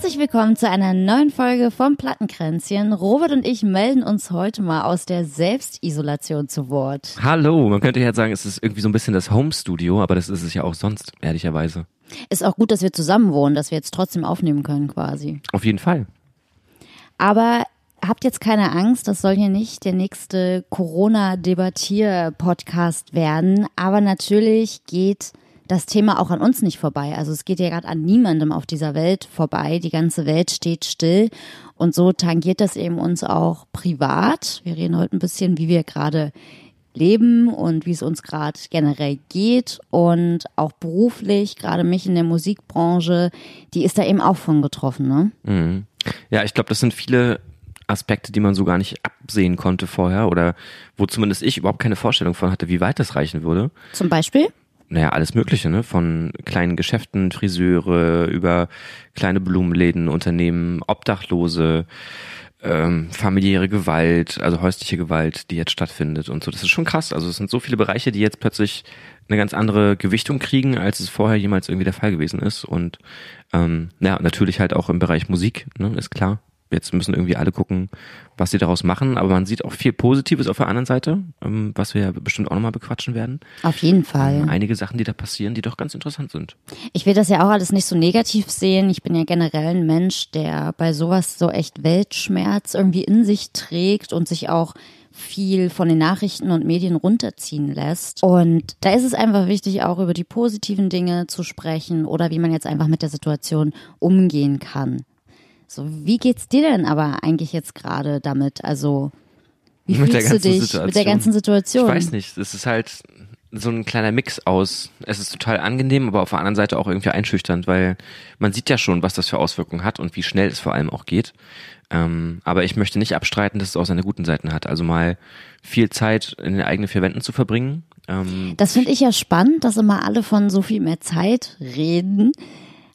Herzlich willkommen zu einer neuen Folge vom Plattenkränzchen. Robert und ich melden uns heute mal aus der Selbstisolation zu Wort. Hallo, man könnte jetzt sagen, es ist irgendwie so ein bisschen das Home-Studio, aber das ist es ja auch sonst, ehrlicherweise. Ist auch gut, dass wir zusammen wohnen, dass wir jetzt trotzdem aufnehmen können quasi. Auf jeden Fall. Aber habt jetzt keine Angst, das soll hier nicht der nächste Corona-Debattier-Podcast werden. Aber natürlich geht das Thema auch an uns nicht vorbei. Also es geht ja gerade an niemandem auf dieser Welt vorbei. Die ganze Welt steht still. Und so tangiert das eben uns auch privat. Wir reden heute ein bisschen, wie wir gerade leben und wie es uns gerade generell geht und auch beruflich, gerade mich in der Musikbranche, die ist da eben auch von getroffen, ne? Mhm. Ja, ich glaube, das sind viele Aspekte, die man so gar nicht absehen konnte vorher oder wo zumindest ich überhaupt keine Vorstellung von hatte, wie weit das reichen würde. Zum Beispiel? Naja, alles Mögliche, ne? Von kleinen Geschäften, Friseure, über kleine Blumenläden, Unternehmen, Obdachlose, ähm, familiäre Gewalt, also häusliche Gewalt, die jetzt stattfindet und so. Das ist schon krass. Also es sind so viele Bereiche, die jetzt plötzlich eine ganz andere Gewichtung kriegen, als es vorher jemals irgendwie der Fall gewesen ist. Und ähm, ja, natürlich halt auch im Bereich Musik, ne, ist klar. Jetzt müssen irgendwie alle gucken, was sie daraus machen. Aber man sieht auch viel Positives auf der anderen Seite, ähm, was wir ja bestimmt auch nochmal bequatschen werden. Auf jeden Fall. Ähm, einige Sachen, die da passieren, die doch ganz interessant sind. Ich will das ja auch alles nicht so negativ sehen. Ich bin ja generell ein Mensch, der bei sowas so echt Weltschmerz irgendwie in sich trägt und sich auch viel von den Nachrichten und Medien runterziehen lässt. Und da ist es einfach wichtig, auch über die positiven Dinge zu sprechen oder wie man jetzt einfach mit der Situation umgehen kann. So, wie geht's dir denn aber eigentlich jetzt gerade damit? Also, wie Mit fühlst der du dich ganzen mit der ganzen Situation? Ich weiß nicht, es ist halt so ein kleiner Mix aus. Es ist total angenehm, aber auf der anderen Seite auch irgendwie einschüchternd, weil man sieht ja schon, was das für Auswirkungen hat und wie schnell es vor allem auch geht. Ähm, aber ich möchte nicht abstreiten, dass es auch seine guten Seiten hat. Also mal viel Zeit in den eigenen vier Wänden zu verbringen. Ähm, Das finde ich ja spannend, dass immer alle von so viel mehr Zeit reden.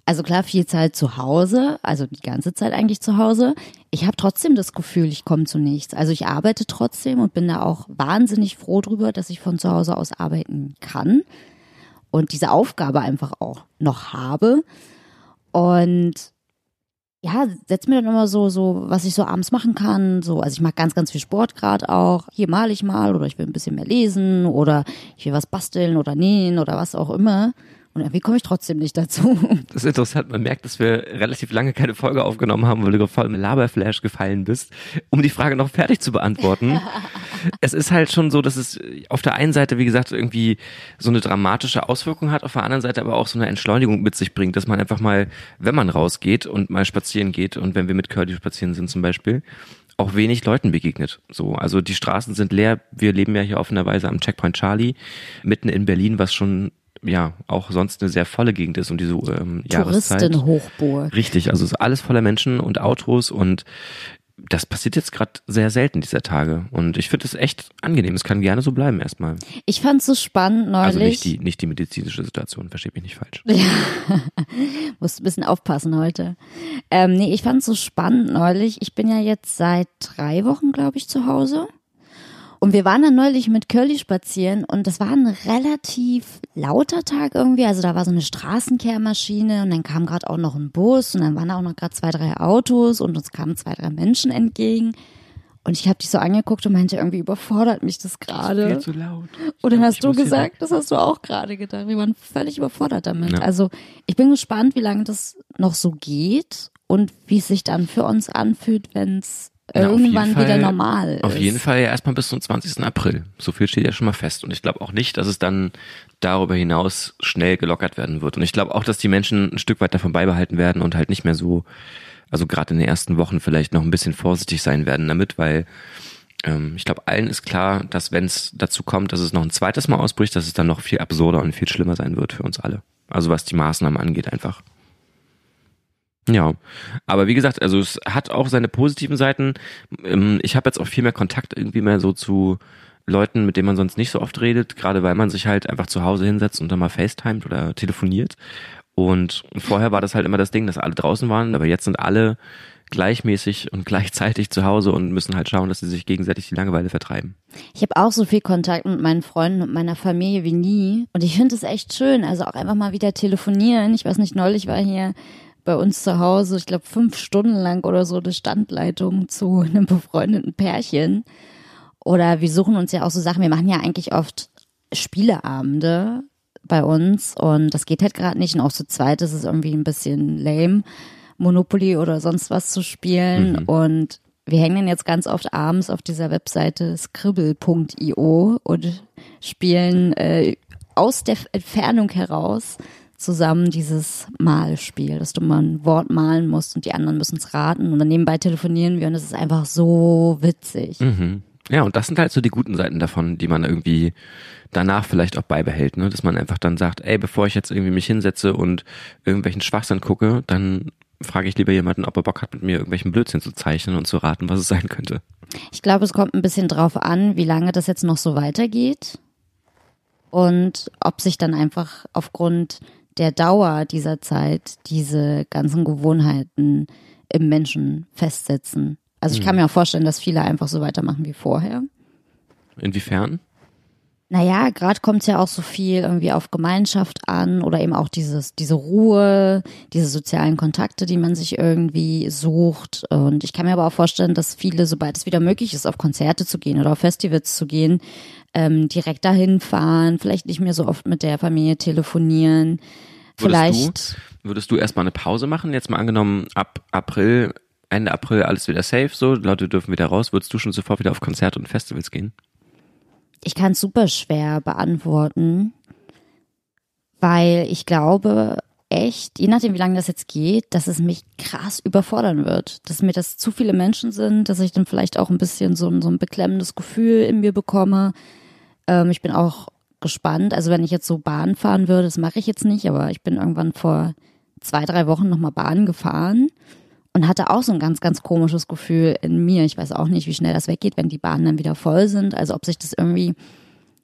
Also klar, viel Zeit zu Hause, also die ganze Zeit eigentlich zu Hause. Ich habe trotzdem das Gefühl, ich komme zu nichts. Also ich arbeite trotzdem und bin da auch wahnsinnig froh drüber, dass ich von zu Hause aus arbeiten kann und diese Aufgabe einfach auch noch habe. Und ja, setz mir dann immer so, so, was ich so abends machen kann. So, also ich mache ganz, ganz viel Sport gerade auch. Hier male ich mal oder ich will ein bisschen mehr lesen oder ich will was basteln oder nähen oder was auch immer. Und irgendwie komme ich trotzdem nicht dazu. Das ist interessant, man merkt, dass wir relativ lange keine Folge aufgenommen haben, weil du voll im Laberflash gefallen bist, um die Frage noch fertig zu beantworten. es ist halt schon so, dass es auf der einen Seite, wie gesagt, irgendwie so eine dramatische Auswirkung hat, auf der anderen Seite aber auch so eine Entschleunigung mit sich bringt, dass man einfach mal, wenn man rausgeht und mal spazieren geht und wenn wir mit Curly spazieren sind zum Beispiel, auch wenig Leuten begegnet. So, also die Straßen sind leer. Wir leben ja hier offenerweise am Checkpoint Charlie, mitten in Berlin, was schon ja auch sonst eine sehr volle Gegend ist und diese ähm, Jahreszeit. Touristenhochburg. Richtig, also ist alles voller Menschen und Autos und das passiert jetzt gerade sehr selten dieser Tage und ich finde es echt angenehm. Es kann gerne so bleiben erstmal. Ich fand es so spannend neulich. Also nicht die nicht die medizinische Situation, verstehe mich nicht falsch. Musst ein bisschen aufpassen heute. Ähm, nee, ich fand es so spannend neulich. Ich bin ja jetzt seit drei Wochen, glaube ich, zu Hause. Und wir waren dann neulich mit Curly spazieren und das war ein relativ lauter Tag irgendwie. Also da war so eine Straßenkehrmaschine und dann kam gerade auch noch ein Bus und dann waren da auch noch gerade zwei, drei Autos und uns kamen zwei, drei Menschen entgegen. Und ich habe dich so angeguckt und meinte, irgendwie überfordert mich das gerade. Viel zu laut. Und dann hast du gesagt, das hast du auch gerade gedacht. Wir waren völlig überfordert damit. Ja. Also ich bin gespannt, wie lange das noch so geht und wie es sich dann für uns anfühlt, wenn es Na, irgendwann Fall- wieder normal ist. Auf jeden Fall ja erstmal bis zum 20. April. So viel steht ja schon mal fest. Und ich glaube auch nicht, dass es dann darüber hinaus schnell gelockert werden wird. Und ich glaube auch, dass die Menschen ein Stück weit davon beibehalten werden und halt nicht mehr so, also gerade in den ersten Wochen vielleicht noch ein bisschen vorsichtig sein werden damit, weil ähm, ich glaube, allen ist klar, dass wenn es dazu kommt, dass es noch ein zweites Mal ausbricht, dass es dann noch viel absurder und viel schlimmer sein wird für uns alle. Also was die Maßnahmen angeht einfach. Ja, aber wie gesagt, also es hat auch seine positiven Seiten. Ähm, Ich habe jetzt auch viel mehr Kontakt irgendwie mehr so zu Leuten, mit denen man sonst nicht so oft redet, gerade weil man sich halt einfach zu Hause hinsetzt und dann mal FaceTimet oder telefoniert. Und vorher war das halt immer das Ding, dass alle draußen waren, aber jetzt sind alle gleichmäßig und gleichzeitig zu Hause und müssen halt schauen, dass sie sich gegenseitig die Langeweile vertreiben. Ich habe auch so viel Kontakt mit meinen Freunden und meiner Familie wie nie. Und ich finde es echt schön. Also auch einfach mal wieder telefonieren. Ich weiß nicht, neulich war hier bei uns zu Hause, ich glaube, fünf Stunden lang oder so eine Standleitung zu einem befreundeten Pärchen. Oder wir suchen uns ja auch so Sachen, wir machen ja eigentlich oft Spieleabende bei uns und das geht halt gerade nicht. Und auch zu zweit ist es irgendwie ein bisschen lame, Monopoly oder sonst was zu spielen. Mhm. Und wir hängen dann jetzt ganz oft abends auf dieser Webseite scribble.io und spielen äh, aus der Entfernung heraus zusammen dieses Malspiel, dass du mal ein Wort malen musst und die anderen müssen es raten und dann nebenbei telefonieren wir und es ist einfach so witzig. Mhm. Ja, und das sind halt so die guten Seiten davon, die man irgendwie danach vielleicht auch beibehält, ne? dass man einfach dann sagt, ey, bevor ich jetzt irgendwie mich hinsetze und irgendwelchen Schwachsinn gucke, dann frage ich lieber jemanden, ob er Bock hat, mit mir irgendwelchen Blödsinn zu zeichnen und zu raten, was es sein könnte. Ich glaube, es kommt ein bisschen drauf an, wie lange das jetzt noch so weitergeht und ob sich dann einfach aufgrund der Dauer dieser Zeit diese ganzen Gewohnheiten im Menschen festsetzen. Also ich kann hm. mir auch vorstellen, dass viele einfach so weitermachen wie vorher. Inwiefern? Naja, gerade kommt es ja auch so viel irgendwie auf Gemeinschaft an oder eben auch dieses, diese Ruhe, diese sozialen Kontakte, die man sich irgendwie sucht. Und ich kann mir aber auch vorstellen, dass viele, sobald es wieder möglich ist, auf Konzerte zu gehen oder auf Festivals zu gehen, ähm, direkt dahin fahren, vielleicht nicht mehr so oft mit der Familie telefonieren. Vielleicht. Würdest du, würdest du erstmal eine Pause machen? Jetzt mal angenommen, ab April, Ende April alles wieder safe, so, Leute dürfen wieder raus. Würdest du schon sofort wieder auf Konzerte und Festivals gehen? Ich kann es super schwer beantworten, weil ich glaube echt, je nachdem wie lange das jetzt geht, dass es mich krass überfordern wird. Dass mir das zu viele Menschen sind, dass ich dann vielleicht auch ein bisschen so so ein beklemmendes Gefühl in mir bekomme. Ähm, ich bin auch gespannt. Also wenn ich jetzt so Bahn fahren würde, das mache ich jetzt nicht, aber ich bin irgendwann vor zwei, drei Wochen nochmal Bahn gefahren und hatte auch so ein ganz, ganz komisches Gefühl in mir. Ich weiß auch nicht, wie schnell das weggeht, wenn die Bahnen dann wieder voll sind. Also ob sich das irgendwie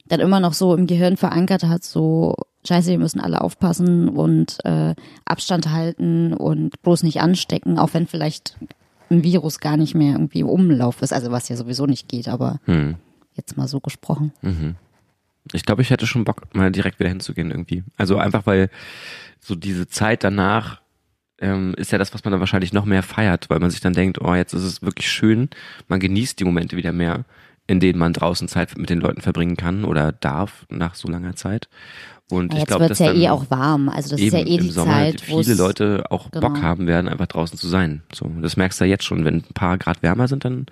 dann immer noch so im Gehirn verankert hat, so scheiße, wir müssen alle aufpassen und äh, Abstand halten und bloß nicht anstecken, auch wenn vielleicht ein Virus gar nicht mehr irgendwie im Umlauf ist, also was ja sowieso nicht geht, aber hm. Jetzt mal so gesprochen. Mhm. Ich glaube, ich hätte schon Bock, mal direkt wieder hinzugehen irgendwie. Also einfach, weil so diese Zeit danach ähm, ist ja das, was man dann wahrscheinlich noch mehr feiert, weil man sich dann denkt, oh, jetzt ist es wirklich schön, man genießt die Momente wieder mehr, in denen man draußen Zeit mit den Leuten verbringen kann oder darf nach so langer Zeit. Und ja, ich glaube, dass ja eh auch warm. Also das ist ja eh die Sommer Zeit, wo viele Leute auch genau. Bock haben werden, einfach draußen zu sein. So, das merkst du ja jetzt schon. Wenn ein paar Grad wärmer sind, dann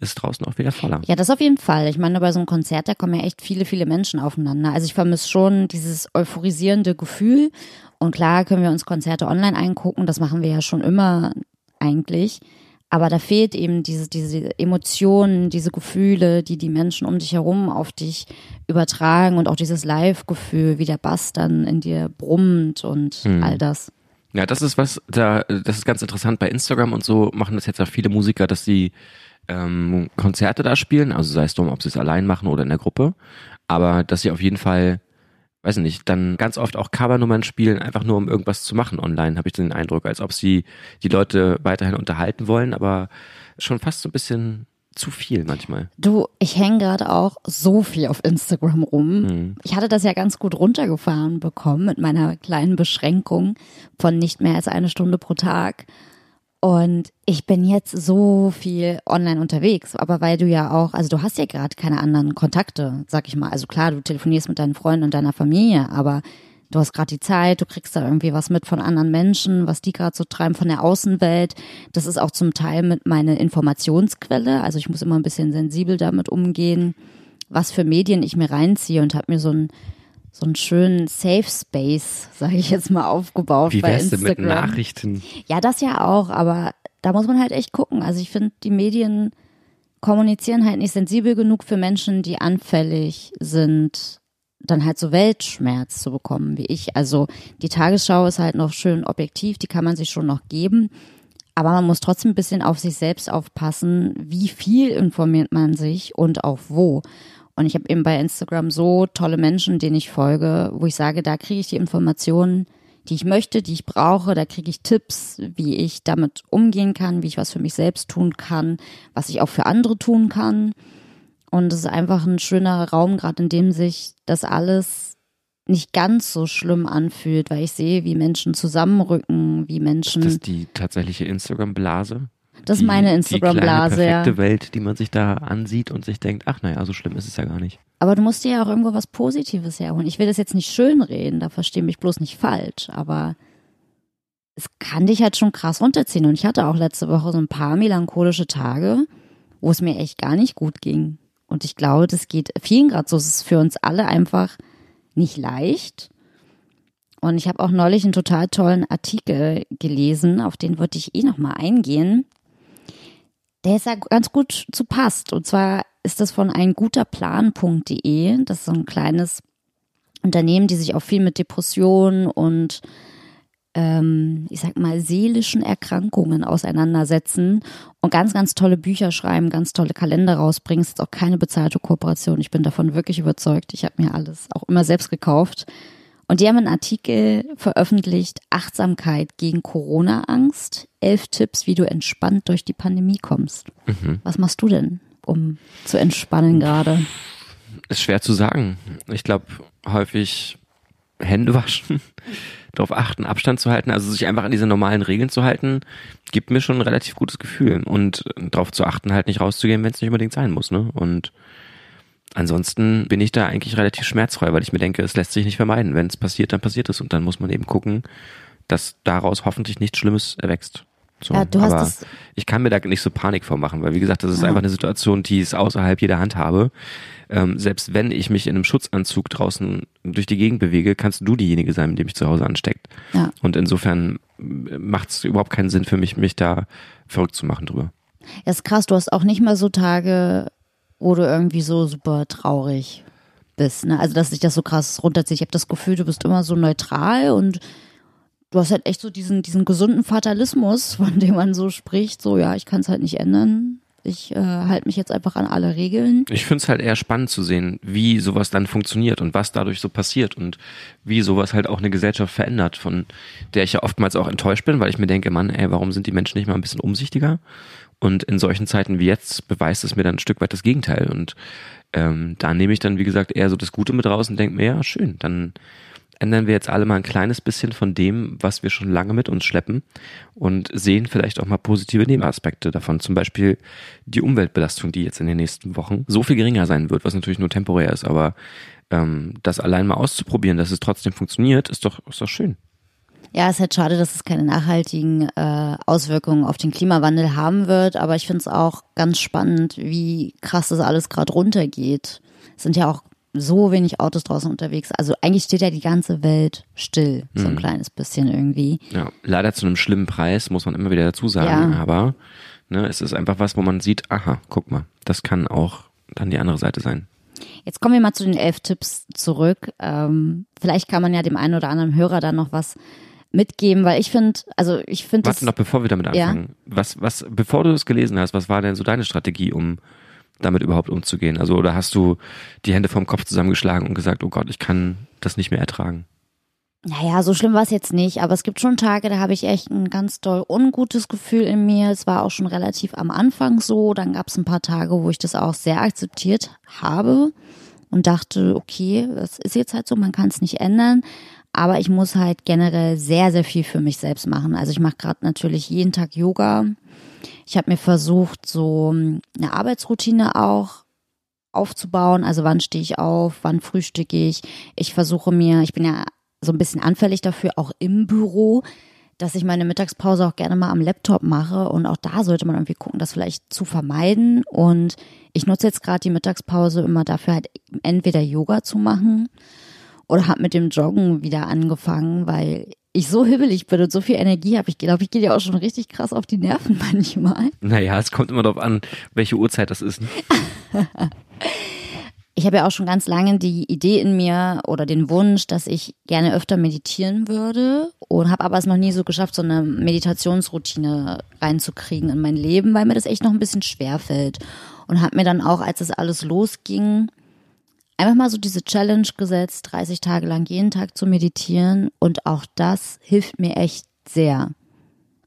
ist draußen auch wieder voller. Ja, das auf jeden Fall. Ich meine, bei so einem Konzert, da kommen ja echt viele, viele Menschen aufeinander. Also ich vermisse schon dieses euphorisierende Gefühl und klar können wir uns Konzerte online angucken, das machen wir ja schon immer eigentlich. Aber da fehlt eben diese, diese Emotionen, diese Gefühle, die die Menschen um dich herum auf dich übertragen und auch dieses Live-Gefühl, wie der Bass dann in dir brummt und hm. all das. Ja, das ist was, da, das ist ganz interessant. Bei Instagram und so machen das jetzt auch viele Musiker, dass sie ähm, Konzerte da spielen, also sei es drum, ob sie es allein machen oder in der Gruppe, aber dass sie auf jeden Fall weiß nicht, dann ganz oft auch Covernummern spielen, einfach nur um irgendwas zu machen online, habe ich den Eindruck, als ob sie die Leute weiterhin unterhalten wollen, aber schon fast so ein bisschen zu viel manchmal. Du, ich hänge gerade auch so viel auf Instagram rum. Mhm. Ich hatte das ja ganz gut runtergefahren bekommen mit meiner kleinen Beschränkung von nicht mehr als eine Stunde pro Tag. Und ich bin jetzt so viel online unterwegs, aber weil du ja auch, also du hast ja gerade keine anderen Kontakte, sag ich mal. Also klar, du telefonierst mit deinen Freunden und deiner Familie, aber du hast gerade die Zeit, du kriegst da irgendwie was mit von anderen Menschen, was die gerade so treiben von der Außenwelt. Das ist auch zum Teil mit meiner Informationsquelle. Also ich muss immer ein bisschen sensibel damit umgehen, was für Medien ich mir reinziehe und habe mir so ein so einen schönen Safe Space, sage ich jetzt mal, aufgebaut Wie bei Instagram. Du mit Nachrichten? Ja, das ja auch, aber da muss man halt echt gucken. Also ich finde, die Medien kommunizieren halt nicht sensibel genug für Menschen, die anfällig sind, dann halt so Weltschmerz zu bekommen wie ich. Also die Tagesschau ist halt noch schön objektiv, die kann man sich schon noch geben. Aber man muss trotzdem ein bisschen auf sich selbst aufpassen, wie viel informiert man sich und auf wo. Und ich habe eben bei Instagram so tolle Menschen, denen ich folge, wo ich sage, da kriege ich die Informationen, die ich möchte, die ich brauche. Da kriege ich Tipps, wie ich damit umgehen kann, wie ich was für mich selbst tun kann, was ich auch für andere tun kann. Und es ist einfach ein schöner Raum, gerade in dem sich das alles nicht ganz so schlimm anfühlt, weil ich sehe, wie Menschen zusammenrücken, wie Menschen. Das ist die tatsächliche Instagram-Blase. Das ist meine Instagram-Blase, Die ja. perfekte Welt, die man sich da ansieht und sich denkt, ach naja, so schlimm ist es ja gar nicht. Aber du musst dir ja auch irgendwo was Positives herholen. Ich will das jetzt nicht schönreden, da verstehe mich bloß nicht falsch, aber es kann dich halt schon krass runterziehen. Und ich hatte auch letzte Woche so ein paar melancholische Tage, wo es mir echt gar nicht gut ging. Und ich glaube, das geht vielen gerade so. Es ist für uns alle einfach nicht leicht. Und ich habe auch neulich einen total tollen Artikel gelesen, auf den würde ich eh nochmal eingehen. Der ist ja ganz gut zu passt. Und zwar ist das von einguterplan.de. Das ist so ein kleines Unternehmen, die sich auch viel mit Depressionen und ähm, ich sag mal, seelischen Erkrankungen auseinandersetzen und ganz, ganz tolle Bücher schreiben, ganz tolle Kalender rausbringen. Es ist auch keine bezahlte Kooperation. Ich bin davon wirklich überzeugt. Ich habe mir alles auch immer selbst gekauft. Und die haben einen Artikel veröffentlicht, Achtsamkeit gegen Corona-Angst. Elf Tipps, wie du entspannt durch die Pandemie kommst. Mhm. Was machst du denn, um zu entspannen gerade? Ist schwer zu sagen. Ich glaube, häufig Hände waschen, darauf achten, Abstand zu halten, also sich einfach an diese normalen Regeln zu halten, gibt mir schon ein relativ gutes Gefühl. Und darauf zu achten, halt nicht rauszugehen, wenn es nicht unbedingt sein muss. Ne? Und ansonsten bin ich da eigentlich relativ schmerzfrei, weil ich mir denke, es lässt sich nicht vermeiden. Wenn es passiert, dann passiert es. Und dann muss man eben gucken, dass daraus hoffentlich nichts Schlimmes erwächst. So, Ja, du hast aber das- ich kann mir da nicht so Panik vormachen, weil wie gesagt, das ist Ja. einfach eine Situation, die ist außerhalb jeder Hand habe. Ähm, selbst wenn ich mich in einem Schutzanzug draußen durch die Gegend bewege, kannst du diejenige sein, mit dem mich zu Hause ansteckt. Ja. Und insofern macht es überhaupt keinen Sinn für mich, mich da verrückt zu machen drüber. Ja, ist krass, du hast auch nicht mal so Tage, wo du irgendwie so super traurig bist. Ne? Also, dass sich das so krass runterzieht. Ich habe das Gefühl, du bist immer so neutral und du hast halt echt so diesen, diesen gesunden Fatalismus, von dem man so spricht, so ja, ich kann es halt nicht ändern. Ich äh, halte mich jetzt einfach an alle Regeln. Ich finde es halt eher spannend zu sehen, wie sowas dann funktioniert und was dadurch so passiert und wie sowas halt auch eine Gesellschaft verändert, von der ich ja oftmals auch enttäuscht bin, weil ich mir denke, Mann, ey, warum sind die Menschen nicht mal ein bisschen umsichtiger? Und in solchen Zeiten wie jetzt beweist es mir dann ein Stück weit das Gegenteil. Und ähm, da nehme ich dann, wie gesagt, eher so das Gute mit raus und denke mir, ja, schön, dann ändern wir jetzt alle mal ein kleines bisschen von dem, was wir schon lange mit uns schleppen und sehen vielleicht auch mal positive Nebenaspekte davon. Zum Beispiel die Umweltbelastung, die jetzt in den nächsten Wochen so viel geringer sein wird, was natürlich nur temporär ist, aber ähm, das allein mal auszuprobieren, dass es trotzdem funktioniert, ist doch, ist doch schön. Ja, es ist halt schade, dass es keine nachhaltigen äh, Auswirkungen auf den Klimawandel haben wird, aber ich finde es auch ganz spannend, wie krass das alles gerade runtergeht. Es sind ja auch so wenig Autos draußen unterwegs. Also eigentlich steht ja die ganze Welt still, so ein kleines bisschen irgendwie. Ja, leider zu einem schlimmen Preis, muss man immer wieder dazu sagen, Ja. aber ne, es ist einfach was, wo man sieht, aha, guck mal, das kann auch dann die andere Seite sein. Jetzt kommen wir mal zu den elf Tipps zurück. Ähm, vielleicht kann man ja dem einen oder anderen Hörer dann noch was mitgeben, weil ich finde, also ich finde Warte noch, bevor wir damit Ja. anfangen. Was, was, bevor du es gelesen hast, was war denn so deine Strategie, um damit überhaupt umzugehen? Also, oder hast du die Hände vom Kopf zusammengeschlagen und gesagt, oh Gott, ich kann das nicht mehr ertragen? Naja, so schlimm war es jetzt nicht, aber es gibt schon Tage, da habe ich echt ein ganz doll ungutes Gefühl in mir. Es war auch schon relativ am Anfang so. Dann gab es ein paar Tage, wo ich das auch sehr akzeptiert habe und dachte, okay, das ist jetzt halt so, man kann es nicht ändern. Aber ich muss halt generell sehr, sehr viel für mich selbst machen. Also ich mache gerade natürlich jeden Tag Yoga. Ich habe mir versucht, so eine Arbeitsroutine auch aufzubauen. Also wann stehe ich auf, wann frühstücke ich. Ich versuche mir, ich bin ja so ein bisschen anfällig dafür, auch im Büro, dass ich meine Mittagspause auch gerne mal am Laptop mache. Und auch da sollte man irgendwie gucken, das vielleicht zu vermeiden. Und ich nutze jetzt gerade die Mittagspause immer dafür, halt entweder Yoga zu machen oder habe mit dem Joggen wieder angefangen, weil ich so hibbelig bin und so viel Energie habe. Ich glaube, ich gehe ja auch schon richtig krass auf die Nerven manchmal. Naja, es kommt immer darauf an, welche Uhrzeit das ist. Ne? Ich habe ja auch schon ganz lange die Idee in mir oder den Wunsch, dass ich gerne öfter meditieren würde und habe aber es noch nie so geschafft, so eine Meditationsroutine reinzukriegen in mein Leben, weil mir das echt noch ein bisschen schwer fällt. Und habe mir dann auch, als es alles losging, einfach mal so diese Challenge gesetzt, 30 Tage lang jeden Tag zu meditieren und auch das hilft mir echt sehr.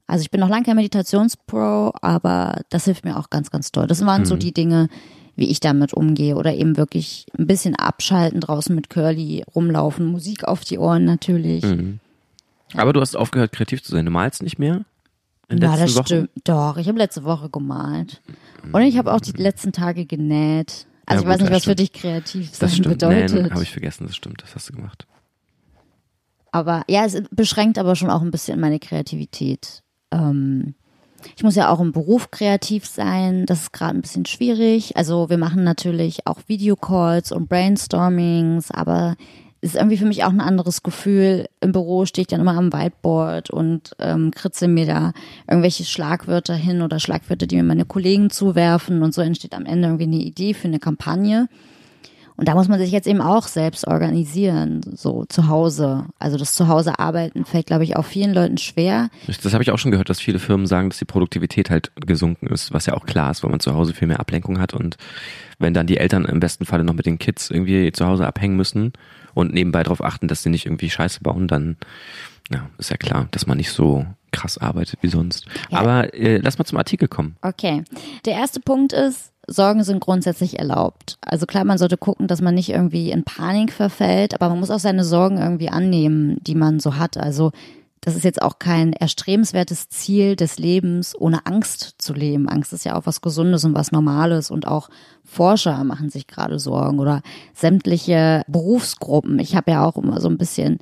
Also ich bin noch lange kein Meditationspro, aber das hilft mir auch ganz, ganz toll. Das waren so die Dinge, wie ich damit umgehe oder eben wirklich ein bisschen abschalten draußen mit Curly rumlaufen, Musik auf die Ohren natürlich. Mhm. Aber du hast aufgehört, kreativ zu sein. Du malst nicht mehr? In Ja, letzten das Wochen? stimmt. Doch, ich habe letzte Woche gemalt. Und ich habe auch die letzten Tage genäht. Also Ja, ich weiß nicht, was für dich kreativ sein Das stimmt. bedeutet. Nee, habe ich vergessen. Das stimmt. Das hast du gemacht. Aber ja, es beschränkt aber schon auch ein bisschen meine Kreativität. Ähm, ich muss ja auch im Beruf kreativ sein. Das ist gerade ein bisschen schwierig. Also wir machen natürlich auch Videocalls und Brainstormings, aber ist irgendwie für mich auch ein anderes Gefühl. Im Büro stehe ich dann immer am Whiteboard und ähm, kritze mir da irgendwelche Schlagwörter hin oder Schlagwörter, die mir meine Kollegen zuwerfen und so entsteht am Ende irgendwie eine Idee für eine Kampagne. Und da muss man sich jetzt eben auch selbst organisieren, so zu Hause. Also das Zuhause arbeiten fällt, glaube ich, auch vielen Leuten schwer. Das habe ich auch schon gehört, dass viele Firmen sagen, dass die Produktivität halt gesunken ist, was ja auch klar ist, weil man zu Hause viel mehr Ablenkung hat und wenn dann die Eltern im besten Falle noch mit den Kids irgendwie zu Hause abhängen müssen und nebenbei darauf achten, dass sie nicht irgendwie Scheiße bauen, dann ja, ist ja klar, dass man nicht so krass arbeitet wie sonst. Ja. Aber äh, lass mal zum Artikel kommen. Okay. Der erste Punkt ist, Sorgen sind grundsätzlich erlaubt. Also klar, man sollte gucken, dass man nicht irgendwie in Panik verfällt, aber man muss auch seine Sorgen irgendwie annehmen, die man so hat. Also das ist jetzt auch kein erstrebenswertes Ziel des Lebens, ohne Angst zu leben. Angst ist ja auch was Gesundes und was Normales und auch Forscher machen sich gerade Sorgen oder sämtliche Berufsgruppen. Ich habe ja auch immer so ein bisschen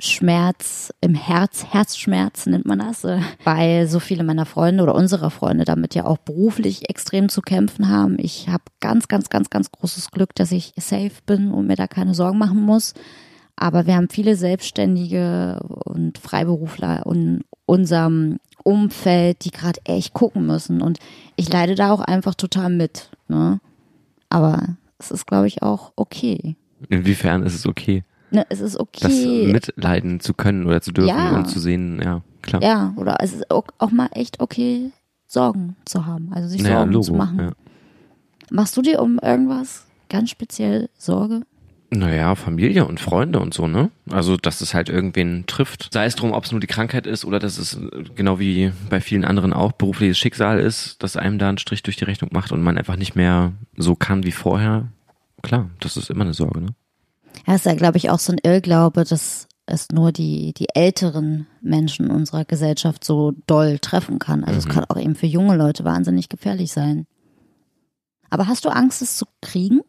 Schmerz im Herz, Herzschmerz nennt man das, äh, weil so viele meiner Freunde oder unserer Freunde damit ja auch beruflich extrem zu kämpfen haben. Ich habe ganz, ganz, ganz, ganz großes Glück, dass ich safe bin und mir da keine Sorgen machen muss. Aber wir haben viele Selbstständige und Freiberufler in unserem Umfeld, die gerade echt gucken müssen. Und ich leide da auch einfach total mit. Ne? Aber es ist, glaube ich, auch okay. Inwiefern ist es okay, Ne, es ist das okay. mitleiden zu können oder zu dürfen Ja. und zu sehen, ja, klar. Ja, oder es ist auch auch mal echt okay, Sorgen zu haben, also sich Naja, Sorgen Logo, zu machen. ja. Machst du dir um irgendwas ganz speziell Sorge? Naja, Familie und Freunde und so, ne? Also, dass es halt irgendwen trifft. Sei es drum, ob es nur die Krankheit ist oder dass es äh, genau wie bei vielen anderen auch berufliches Schicksal ist, dass einem da einen Strich durch die Rechnung macht und man einfach nicht mehr so kann wie vorher. Klar, das ist immer eine Sorge, ne? Ja, ist ja, glaube ich, auch so ein Irrglaube, dass es nur die, die älteren Menschen unserer Gesellschaft so doll treffen kann. Also es Mhm. kann auch eben für junge Leute wahnsinnig gefährlich sein. Aber hast du Angst, es zu kriegen?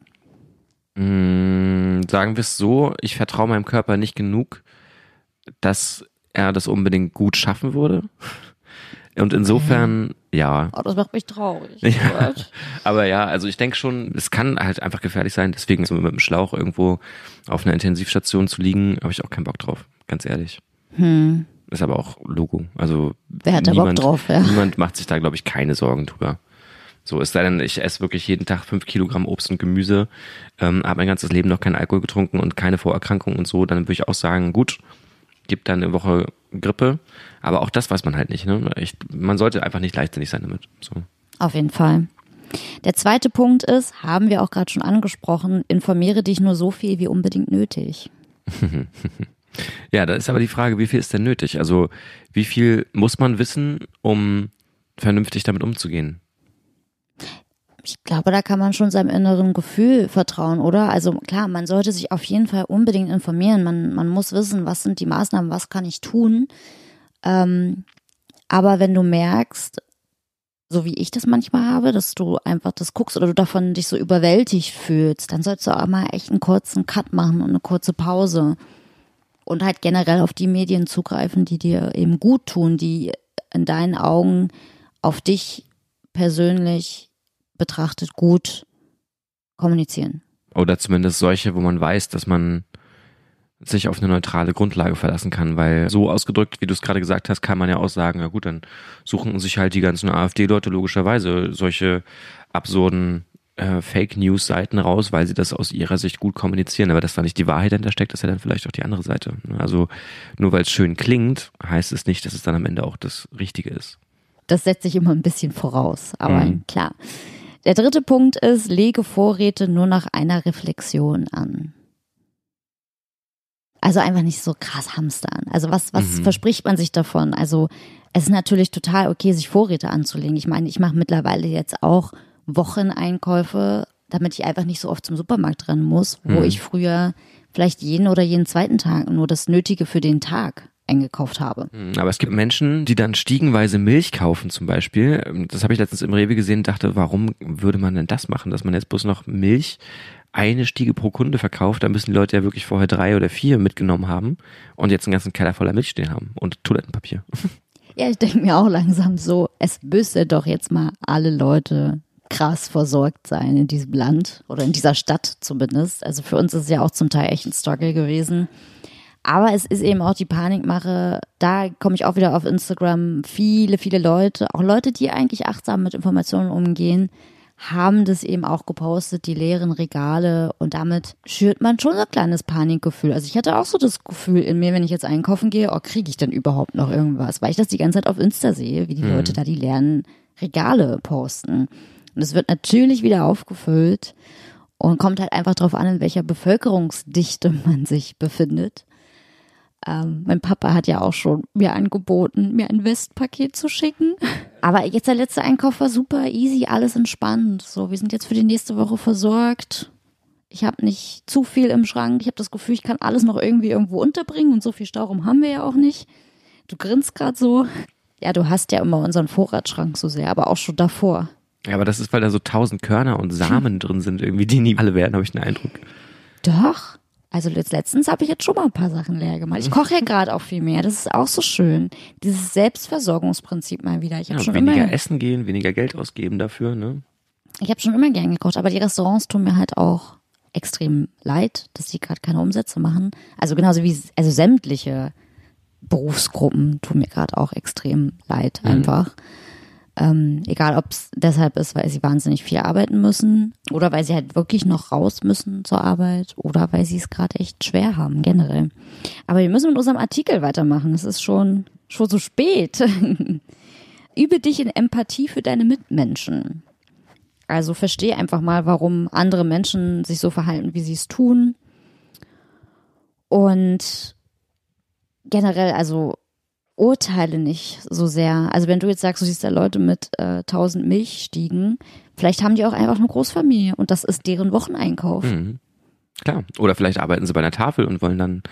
Mm, sagen wir es so, ich vertraue meinem Körper nicht genug, dass er das unbedingt gut schaffen würde. Und insofern, ja. Oh, das macht mich traurig. Ja. Aber ja, also ich denke schon, es kann halt einfach gefährlich sein. Deswegen so mit dem Schlauch irgendwo auf einer Intensivstation zu liegen, habe ich auch keinen Bock drauf, ganz ehrlich. Hm. Ist aber auch Logo. Also Wer hat da Bock drauf, ja. niemand macht sich da, glaube ich, keine Sorgen drüber. So, es sei denn, ich esse wirklich jeden Tag fünf Kilogramm Obst und Gemüse, ähm, habe mein ganzes Leben noch keinen Alkohol getrunken und keine Vorerkrankungen und so, dann würde ich auch sagen, gut, gibt dann eine Woche Grippe. Aber auch das weiß man halt nicht. Ne? Ich, man sollte einfach nicht leichtsinnig sein damit. So. Auf jeden Fall. Der zweite Punkt ist, haben wir auch gerade schon angesprochen, informiere dich nur so viel wie unbedingt nötig. Ja, da ist aber die Frage, wie viel ist denn nötig? Also, wie viel muss man wissen, um vernünftig damit umzugehen? Ich glaube, da kann man schon seinem inneren Gefühl vertrauen, oder? Also klar, man sollte sich auf jeden Fall unbedingt informieren. Man, man muss wissen, was sind die Maßnahmen, was kann ich tun. Ähm, aber wenn du merkst, so wie ich das manchmal habe, dass du einfach das guckst oder du davon dich so überwältigt fühlst, dann sollst du auch mal echt einen kurzen Cut machen und eine kurze Pause. Und halt generell auf die Medien zugreifen, die dir eben gut tun, die in deinen Augen auf dich persönlich betrachtet gut kommunizieren. Oder zumindest solche, wo man weiß, dass man sich auf eine neutrale Grundlage verlassen kann, weil so ausgedrückt, wie du es gerade gesagt hast, kann man ja auch sagen, ja gut, dann suchen sich halt die ganzen AfD-Leute logischerweise solche absurden äh, Fake-News-Seiten raus, weil sie das aus ihrer Sicht gut kommunizieren. Aber dass da nicht die Wahrheit dahinter steckt, ist ja dann vielleicht auch die andere Seite. Also nur weil es schön klingt, heißt es nicht, dass es dann am Ende auch das Richtige ist. Das setzt sich immer ein bisschen voraus, aber Mhm. klar. Der dritte Punkt ist, lege Vorräte nur nach einer Reflexion an. Also einfach nicht so krass hamstern. Also was, was Mhm. verspricht man sich davon? Also es ist natürlich total okay, sich Vorräte anzulegen. Ich meine, ich mache mittlerweile jetzt auch Wocheneinkäufe, damit ich einfach nicht so oft zum Supermarkt rennen muss, wo Mhm. ich früher vielleicht jeden oder jeden zweiten Tag nur das Nötige für den Tag eingekauft habe. Aber es gibt Menschen, die dann stiegenweise Milch kaufen zum Beispiel. Ähm, Das habe ich letztens im Rewe gesehen und dachte, warum würde man denn das machen, dass man jetzt bloß noch Milch eine Stiege pro Kunde verkauft, da müssen die Leute ja wirklich vorher drei oder vier mitgenommen haben und jetzt einen ganzen Keller voller Milch stehen haben und Toilettenpapier. Ja, ich denke mir auch langsam so, es müsse doch jetzt mal alle Leute krass versorgt sein in diesem Land oder in dieser Stadt zumindest. Also für uns ist es ja auch zum Teil echt ein Struggle gewesen. Aber es ist eben auch die Panikmache. Da komme ich auch wieder auf Instagram. Viele, viele Leute, auch Leute, die eigentlich achtsam mit Informationen umgehen, haben das eben auch gepostet, die leeren Regale. Und damit schürt man schon so ein kleines Panikgefühl. Also ich hatte auch so das Gefühl in mir, wenn ich jetzt einkaufen gehe, oh, kriege ich denn überhaupt noch irgendwas? Weil ich das die ganze Zeit auf Insta sehe, wie die Leute da die leeren Regale posten. Und es wird natürlich wieder aufgefüllt und kommt halt einfach darauf an, in welcher Bevölkerungsdichte man sich befindet. Ähm, mein Papa hat ja auch schon mir angeboten, mir ein Westpaket zu schicken. Aber jetzt der letzte Einkauf war super easy, alles entspannt. So, wir sind jetzt für die nächste Woche versorgt. Ich habe nicht zu viel im Schrank. Ich habe das Gefühl, ich kann alles noch irgendwie irgendwo unterbringen und so viel Stauraum haben wir ja auch nicht. Du grinst gerade so. Ja, du hast ja immer unseren Vorratsschrank so sehr, aber auch schon davor. Ja, aber das ist, weil da so tausend Körner und Samen drin sind, irgendwie, die nie alle werden, habe ich den Eindruck. Doch. Also jetzt letztens habe ich jetzt schon mal ein paar Sachen leer gemacht. Ich koche ja gerade auch viel mehr. Das ist auch so schön. Dieses Selbstversorgungsprinzip mal wieder. Ich habe Ja, schon weniger immer, essen gehen, weniger Geld ausgeben dafür, ne? ich habe schon immer gern gekocht, aber die Restaurants tun mir halt auch extrem leid, dass die gerade keine Umsätze machen. Also genauso wie also sämtliche Berufsgruppen tun mir gerade auch extrem leid einfach. Ähm, egal, ob es deshalb ist, weil sie wahnsinnig viel arbeiten müssen oder weil sie halt wirklich noch raus müssen zur Arbeit oder weil sie es gerade echt schwer haben, generell. Aber wir müssen mit unserem Artikel weitermachen. Es ist schon, schon so spät. Übe dich in Empathie für deine Mitmenschen. Also verstehe einfach mal, warum andere Menschen sich so verhalten, wie sie es tun. Und generell, also urteile nicht so sehr. Also wenn du jetzt sagst, du siehst da Leute mit äh, 1000 Milchstiegen, vielleicht haben die auch einfach eine Großfamilie und das ist deren Wocheneinkauf. Mhm. Klar. Oder vielleicht arbeiten sie bei einer Tafel und wollen dann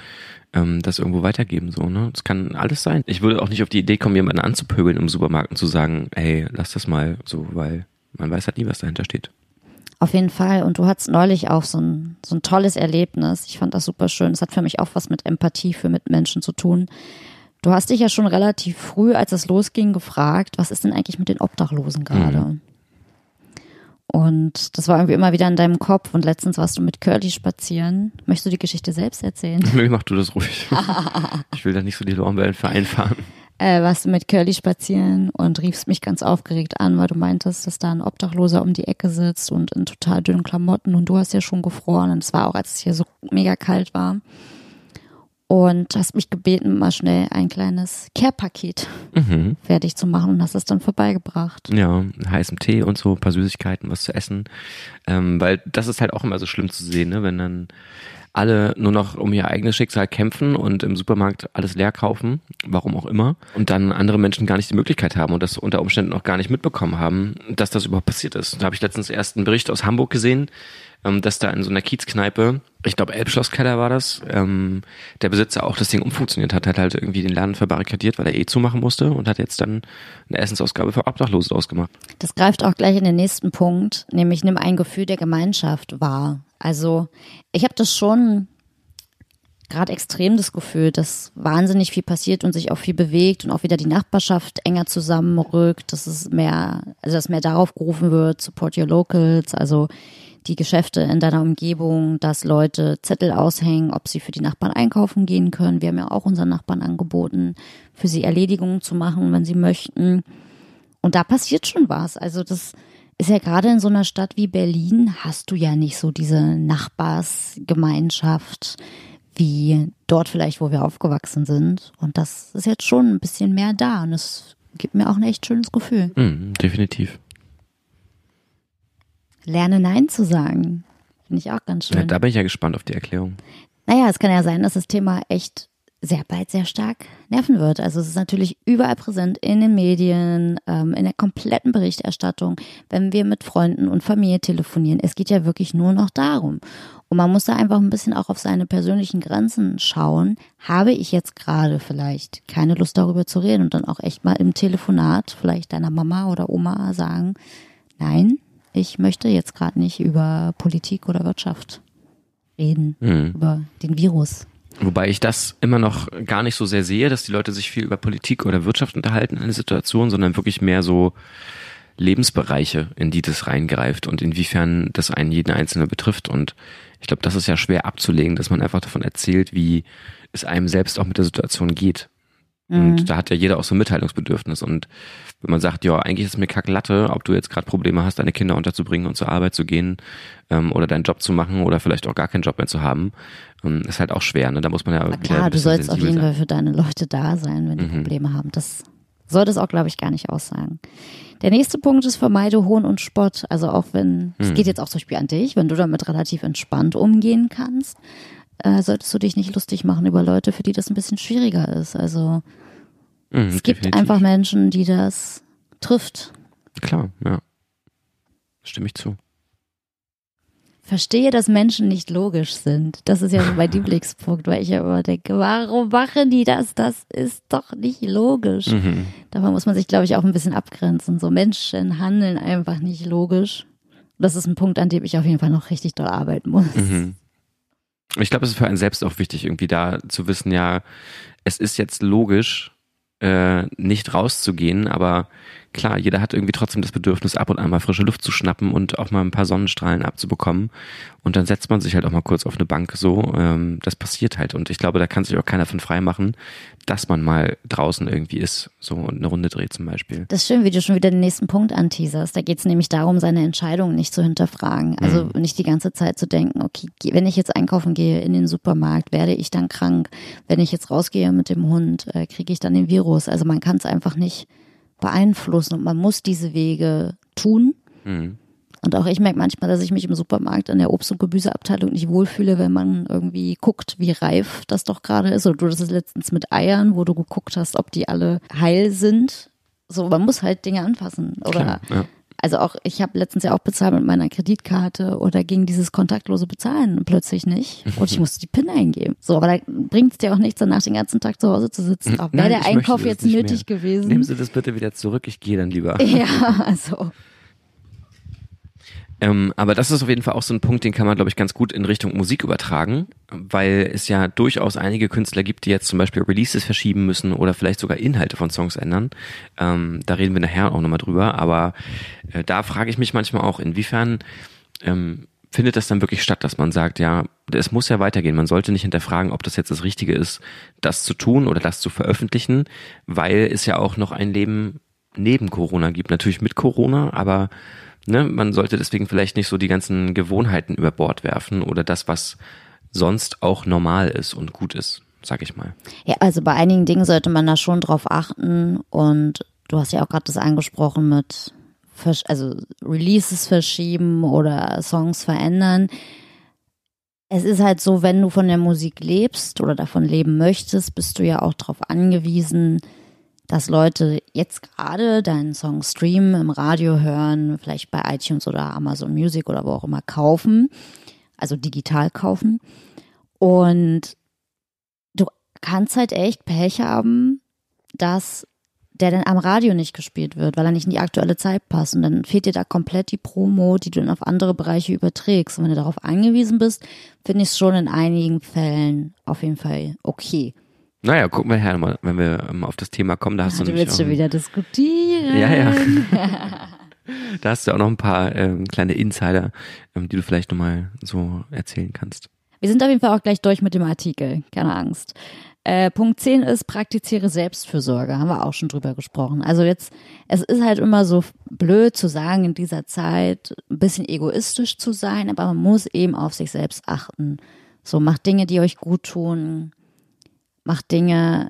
ähm, das irgendwo weitergeben, so, ne? Das kann alles sein. Ich würde auch nicht auf die Idee kommen, jemanden anzupöbeln im Supermarkt und zu sagen, hey, lass das mal so, weil man weiß halt nie, was dahinter steht. Auf jeden Fall. Und du hattest neulich auch so ein, so ein tolles Erlebnis. Ich fand das super schön. Es hat für mich auch was mit Empathie für Mitmenschen zu tun. Du hast dich ja schon relativ früh, als es losging, gefragt, was ist denn eigentlich mit den Obdachlosen gerade? Und das war irgendwie immer wieder in deinem Kopf. Und letztens warst du mit Curly spazieren. Möchtest du die Geschichte selbst erzählen? Nö, mach du das ruhig. ich will da nicht so die Lorbeeren für einfahren. äh, warst du mit Curly spazieren und riefst mich ganz aufgeregt an, weil du meintest, dass da ein Obdachloser um die Ecke sitzt und in total dünnen Klamotten und du hast ja schon gefroren und es war auch, als es hier so mega kalt war. Und hast mich gebeten, mal schnell ein kleines Care-Paket Mhm. fertig zu machen und hast es dann vorbeigebracht. Ja, heißem Tee und so, ein paar Süßigkeiten, was zu essen. Ähm, weil das ist halt auch immer so schlimm zu sehen, ne? wenn dann alle nur noch um ihr eigenes Schicksal kämpfen und im Supermarkt alles leer kaufen, warum auch immer, und dann andere Menschen gar nicht die Möglichkeit haben und das unter Umständen auch gar nicht mitbekommen haben, dass das überhaupt passiert ist. Da habe ich letztens erst einen Bericht aus Hamburg gesehen, ähm, dass da in so einer Kiezkneipe, ich glaube Elbschlosskeller war das, ähm, der Besitzer auch das Ding umfunktioniert hat, hat halt irgendwie den Laden verbarrikadiert, weil er eh zumachen musste und hat jetzt dann eine Essensausgabe für Obdachlose draus gemacht. Das greift auch gleich in den nächsten Punkt, nämlich nimm ein Gefühl der Gemeinschaft wahr. Also ich habe das schon gerade extrem das Gefühl, dass wahnsinnig viel passiert und sich auch viel bewegt und auch wieder die Nachbarschaft enger zusammenrückt, dass es mehr, also dass mehr darauf gerufen wird, support your locals, also die Geschäfte in deiner Umgebung, dass Leute Zettel aushängen, ob sie für die Nachbarn einkaufen gehen können. Wir haben ja auch unseren Nachbarn angeboten, für sie Erledigungen zu machen, wenn sie möchten. Und da passiert schon was. Also das ist ja gerade in so einer Stadt wie Berlin, hast du ja nicht so diese Nachbarsgemeinschaft wie dort vielleicht, wo wir aufgewachsen sind. Und das ist jetzt schon ein bisschen mehr da. Und es gibt mir auch ein echt schönes Gefühl. Mhm, definitiv. Lerne Nein zu sagen. Finde ich auch ganz schön. Ja, da bin ich ja gespannt auf die Erklärung. Naja, es kann ja sein, dass das Thema echt sehr bald sehr stark nerven wird. Also es ist natürlich überall präsent in den Medien, ähm, in der kompletten Berichterstattung, wenn wir mit Freunden und Familie telefonieren. Es geht ja wirklich nur noch darum. Und man muss da einfach ein bisschen auch auf seine persönlichen Grenzen schauen. Habe ich jetzt gerade vielleicht keine Lust darüber zu reden und dann auch echt mal im Telefonat vielleicht deiner Mama oder Oma sagen, nein, ich möchte jetzt gerade nicht über Politik oder Wirtschaft reden, mhm. über den Virus. Wobei ich das immer noch gar nicht so sehr sehe, dass die Leute sich viel über Politik oder Wirtschaft unterhalten in der Situation, sondern wirklich mehr so Lebensbereiche, in die das reingreift und inwiefern das einen jeden Einzelnen betrifft. Und ich glaube, das ist ja schwer abzulegen, dass man einfach davon erzählt, wie es einem selbst auch mit der Situation geht. Und mhm. da hat ja jeder auch so ein Mitteilungsbedürfnis. Und wenn man sagt, ja, eigentlich ist es mir kacklatte, ob du jetzt gerade Probleme hast, deine Kinder unterzubringen und zur Arbeit zu gehen ähm, oder deinen Job zu machen oder vielleicht auch gar keinen Job mehr zu haben, ähm, ist halt auch schwer. Ne? Da muss man ja Aber klar, du sollst auf jeden Fall für deine Leute da sein, wenn die mhm. Probleme haben. Das sollte es auch, glaube ich, gar nicht aussagen. Der nächste Punkt ist vermeide Hohn und Spott. Also auch wenn, es mhm. geht jetzt auch zum Beispiel an dich, wenn du damit relativ entspannt umgehen kannst, äh, solltest du dich nicht lustig machen über Leute, für die das ein bisschen schwieriger ist. Also mhm, es gibt definitiv. einfach Menschen, die das trifft. Klar, ja. Stimme ich zu. Verstehe, dass Menschen nicht logisch sind. Das ist ja so mein Lieblingspunkt, weil ich ja immer denke, warum machen die das? Das ist doch nicht logisch. Mhm. Davon muss man sich, glaube ich, auch ein bisschen abgrenzen. So Menschen handeln einfach nicht logisch. Das ist ein Punkt, an dem ich auf jeden Fall noch richtig doll arbeiten muss. Mhm. Ich glaube, es ist für einen selbst auch wichtig, irgendwie da zu wissen, ja, es ist jetzt logisch, äh, nicht rauszugehen, aber klar, jeder hat irgendwie trotzdem das Bedürfnis, ab und an mal frische Luft zu schnappen und auch mal ein paar Sonnenstrahlen abzubekommen. Und dann setzt man sich halt auch mal kurz auf eine Bank so. Ähm, das passiert halt. Und ich glaube, da kann sich auch keiner von frei machen, dass man mal draußen irgendwie ist, so und eine Runde dreht zum Beispiel. Das ist schön, wie du schon wieder den nächsten Punkt anteaserst. Da geht es nämlich darum, seine Entscheidungen nicht zu hinterfragen. Also mhm. nicht die ganze Zeit zu denken, okay, wenn ich jetzt einkaufen gehe in den Supermarkt, werde ich dann krank. Wenn ich jetzt rausgehe mit dem Hund, äh, kriege ich dann den Virus. Also man kann es einfach nicht beeinflussen und man muss diese Wege tun. Mhm. Und auch ich merke manchmal, dass ich mich im Supermarkt an der Obst- und Gemüseabteilung nicht wohlfühle, wenn man irgendwie guckt, wie reif das doch gerade ist. Oder du das ist letztens mit Eiern, wo du geguckt hast, ob die alle heil sind. So, man muss halt Dinge anfassen. Oder Klar, ja. Also auch, ich habe letztens ja auch bezahlt mit meiner Kreditkarte oder ging dieses kontaktlose Bezahlen plötzlich nicht und ich musste die PIN eingeben. So, aber da bringt es dir auch nichts, danach den ganzen Tag zu Hause zu sitzen. Auch wäre der Einkauf jetzt nötig mehr. gewesen. Nehmen Sie das bitte wieder zurück, ich gehe dann lieber. Ja, also. Ähm, aber das ist auf jeden Fall auch so ein Punkt, den kann man, glaube ich, ganz gut in Richtung Musik übertragen, weil es ja durchaus einige Künstler gibt, die jetzt zum Beispiel Releases verschieben müssen oder vielleicht sogar Inhalte von Songs ändern. Ähm, da reden wir nachher auch nochmal drüber. Aber äh, da frage ich mich manchmal auch, inwiefern ähm, findet das dann wirklich statt, dass man sagt, ja, es muss ja weitergehen. Man sollte nicht hinterfragen, ob das jetzt das Richtige ist, das zu tun oder das zu veröffentlichen, weil es ja auch noch ein Leben neben Corona gibt. Natürlich mit Corona, aber ne, man sollte deswegen vielleicht nicht so die ganzen Gewohnheiten über Bord werfen oder das, was sonst auch normal ist und gut ist, sag ich mal. Ja, also bei einigen Dingen sollte man da schon drauf achten und du hast ja auch gerade das angesprochen mit also Releases verschieben oder Songs verändern. Es ist halt so, wenn du von der Musik lebst oder davon leben möchtest, bist du ja auch darauf angewiesen, dass Leute jetzt gerade deinen Song streamen, im Radio hören, vielleicht bei iTunes oder Amazon Music oder wo auch immer kaufen, also digital kaufen. Und du kannst halt echt Pech haben, dass der dann am Radio nicht gespielt wird, weil er nicht in die aktuelle Zeit passt. Und dann fehlt dir da komplett die Promo, die du dann auf andere Bereiche überträgst. Und wenn du darauf angewiesen bist, finde ich es schon in einigen Fällen auf jeden Fall okay. Naja, gucken wir her mal, wenn wir mal auf das Thema kommen. Da hast ja, du, du willst schon wieder diskutieren. Ja, ja. da hast du auch noch ein paar ähm, kleine Insider, ähm, die du vielleicht nochmal so erzählen kannst. Wir sind auf jeden Fall auch gleich durch mit dem Artikel, keine Angst. Äh, Punkt 10 ist, praktiziere Selbstfürsorge, haben wir auch schon drüber gesprochen. Also jetzt, es ist halt immer so blöd zu sagen, in dieser Zeit ein bisschen egoistisch zu sein, aber man muss eben auf sich selbst achten. So, macht Dinge, die euch gut tun, macht Dinge,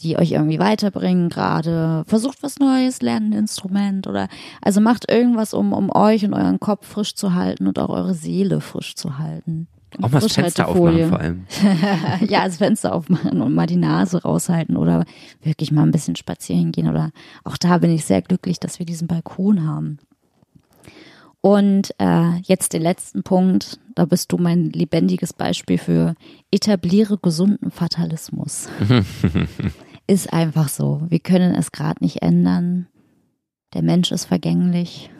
die euch irgendwie weiterbringen gerade, versucht was Neues, lernt ein Instrument oder also macht irgendwas, um, um euch und euren Kopf frisch zu halten und auch eure Seele frisch zu halten. Auch mal das Fenster aufmachen vor allem. ja, das Fenster aufmachen und mal die Nase raushalten oder wirklich mal ein bisschen spazieren gehen. Oder auch da bin ich sehr glücklich, dass wir diesen Balkon haben. Und äh, jetzt den letzten Punkt, da bist du mein lebendiges Beispiel für etabliere gesunden Fatalismus. ist einfach so. Wir können es gerade nicht ändern. Der Mensch ist vergänglich.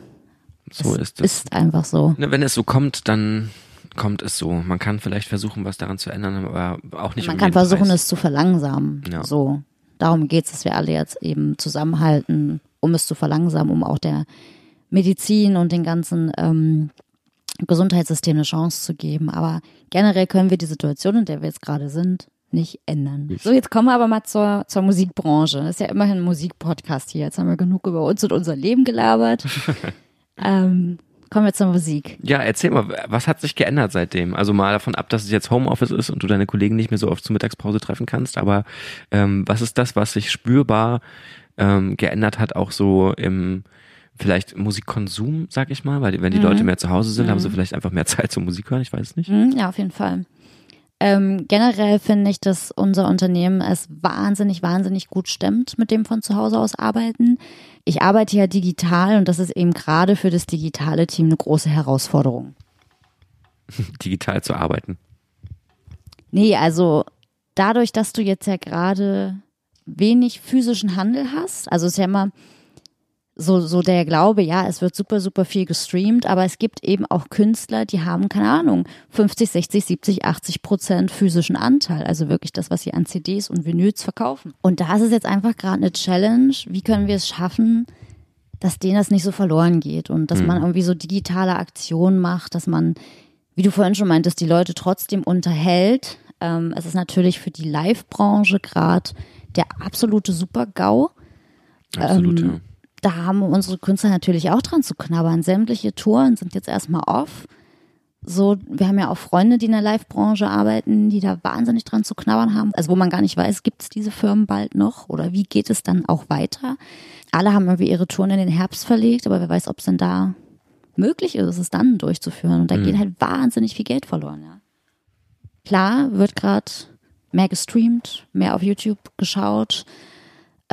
So es ist es. Ist einfach so. Wenn es so kommt, dann kommt es so. Man kann vielleicht versuchen, was daran zu ändern, aber auch nicht. Man um kann versuchen, Preis. es zu verlangsamen. Ja. So. Darum geht es, dass wir alle jetzt eben zusammenhalten, um es zu verlangsamen, um auch der Medizin und den ganzen ähm, Gesundheitssystem eine Chance zu geben. Aber generell können wir die Situation, in der wir jetzt gerade sind, nicht ändern. So, jetzt kommen wir aber mal zur, zur Musikbranche. Das ist ja immerhin ein Musikpodcast hier. Jetzt haben wir genug über uns und unser Leben gelabert. ähm, kommen wir zur Musik. Ja, erzähl mal, was hat sich geändert seitdem? Also mal davon ab, dass es jetzt Homeoffice ist und du deine Kollegen nicht mehr so oft zur Mittagspause treffen kannst, aber ähm, was ist das, was sich spürbar ähm, geändert hat, auch so im vielleicht Musikkonsum, sag ich mal, weil wenn die mhm. Leute mehr zu Hause sind, mhm. haben sie vielleicht einfach mehr Zeit zum Musik hören, ich weiß es nicht. Mhm, ja, auf jeden Fall. Ähm, generell finde ich, dass unser Unternehmen es wahnsinnig, wahnsinnig gut stemmt mit dem von zu Hause aus arbeiten. Ich arbeite ja digital und das ist eben gerade für das digitale Team eine große Herausforderung. Digital zu arbeiten? Nee, also dadurch, dass du jetzt ja gerade wenig physischen Handel hast, also es ist ja immer, so, so der Glaube, ja, es wird super, super viel gestreamt, aber es gibt eben auch Künstler, die haben, keine Ahnung, 50, 60, 70, 80 Prozent physischen Anteil, also wirklich das, was sie an CDs und Vinyls verkaufen. Und da ist es jetzt einfach gerade eine Challenge, wie können wir es schaffen, dass denen das nicht so verloren geht und dass mhm. man irgendwie so digitale Aktionen macht, dass man, wie du vorhin schon meintest, die Leute trotzdem unterhält. Ähm, es ist natürlich für die Live-Branche gerade der absolute Super-GAU. Absolut, ähm, ja da haben unsere Künstler natürlich auch dran zu knabbern. Sämtliche Touren sind jetzt erstmal off. So, wir haben ja auch Freunde, die in der Live-Branche arbeiten, die da wahnsinnig dran zu knabbern haben. Also wo man gar nicht weiß, gibt es diese Firmen bald noch oder wie geht es dann auch weiter? Alle haben irgendwie ihre Touren in den Herbst verlegt, aber wer weiß, ob es denn da möglich ist, es dann durchzuführen. Und da mhm. geht halt wahnsinnig viel Geld verloren, ja. Klar, wird gerade mehr gestreamt, mehr auf YouTube geschaut.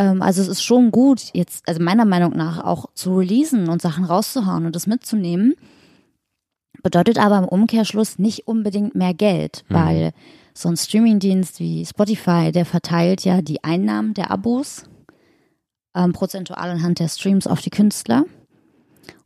Ähm, also es ist schon gut, jetzt, also meiner Meinung nach auch zu releasen und Sachen rauszuhauen und das mitzunehmen. Bedeutet aber im Umkehrschluss nicht unbedingt mehr Geld, mhm. weil so ein Streamingdienst wie Spotify, der verteilt ja die Einnahmen der Abos ähm, prozentual anhand der Streams auf die Künstler.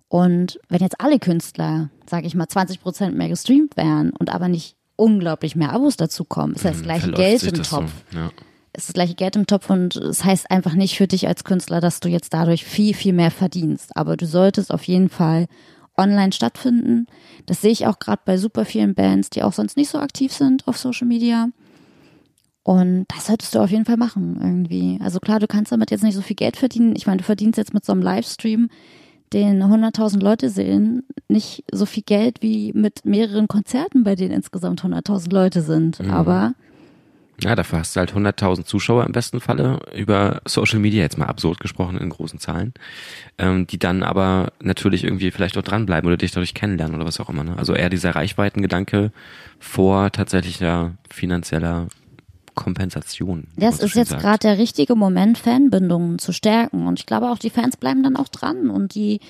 Und wenn jetzt alle Künstler, sage ich mal, 20 Prozent mehr gestreamt wären und aber nicht unglaublich mehr Abos dazukommen, ist das mhm, gleiche Geld im Topf. So. Ja ist das gleiche Geld im Topf und es heißt einfach nicht für dich als Künstler, dass du jetzt dadurch viel, viel mehr verdienst. Aber du solltest auf jeden Fall online stattfinden. Das sehe ich auch gerade bei super vielen Bands, die auch sonst nicht so aktiv sind auf Social Media. Und das solltest du auf jeden Fall machen irgendwie. Also klar, du kannst damit jetzt nicht so viel Geld verdienen. Ich meine, du verdienst jetzt mit so einem Livestream, den 100.000 Leute sehen, nicht so viel Geld wie mit mehreren Konzerten, bei denen insgesamt 100.000 Leute sind. Mhm. Aber ja, dafür hast du halt 100.000 Zuschauer im besten Falle über Social Media, jetzt mal absurd gesprochen in großen Zahlen, ähm, die dann aber natürlich irgendwie vielleicht auch dranbleiben oder dich dadurch kennenlernen oder was auch immer. Ne? Also eher dieser Reichweitengedanke vor tatsächlicher finanzieller Kompensation. Das ist jetzt gerade der richtige Moment, Fanbindungen zu stärken. Und ich glaube auch, die Fans bleiben dann auch dran und die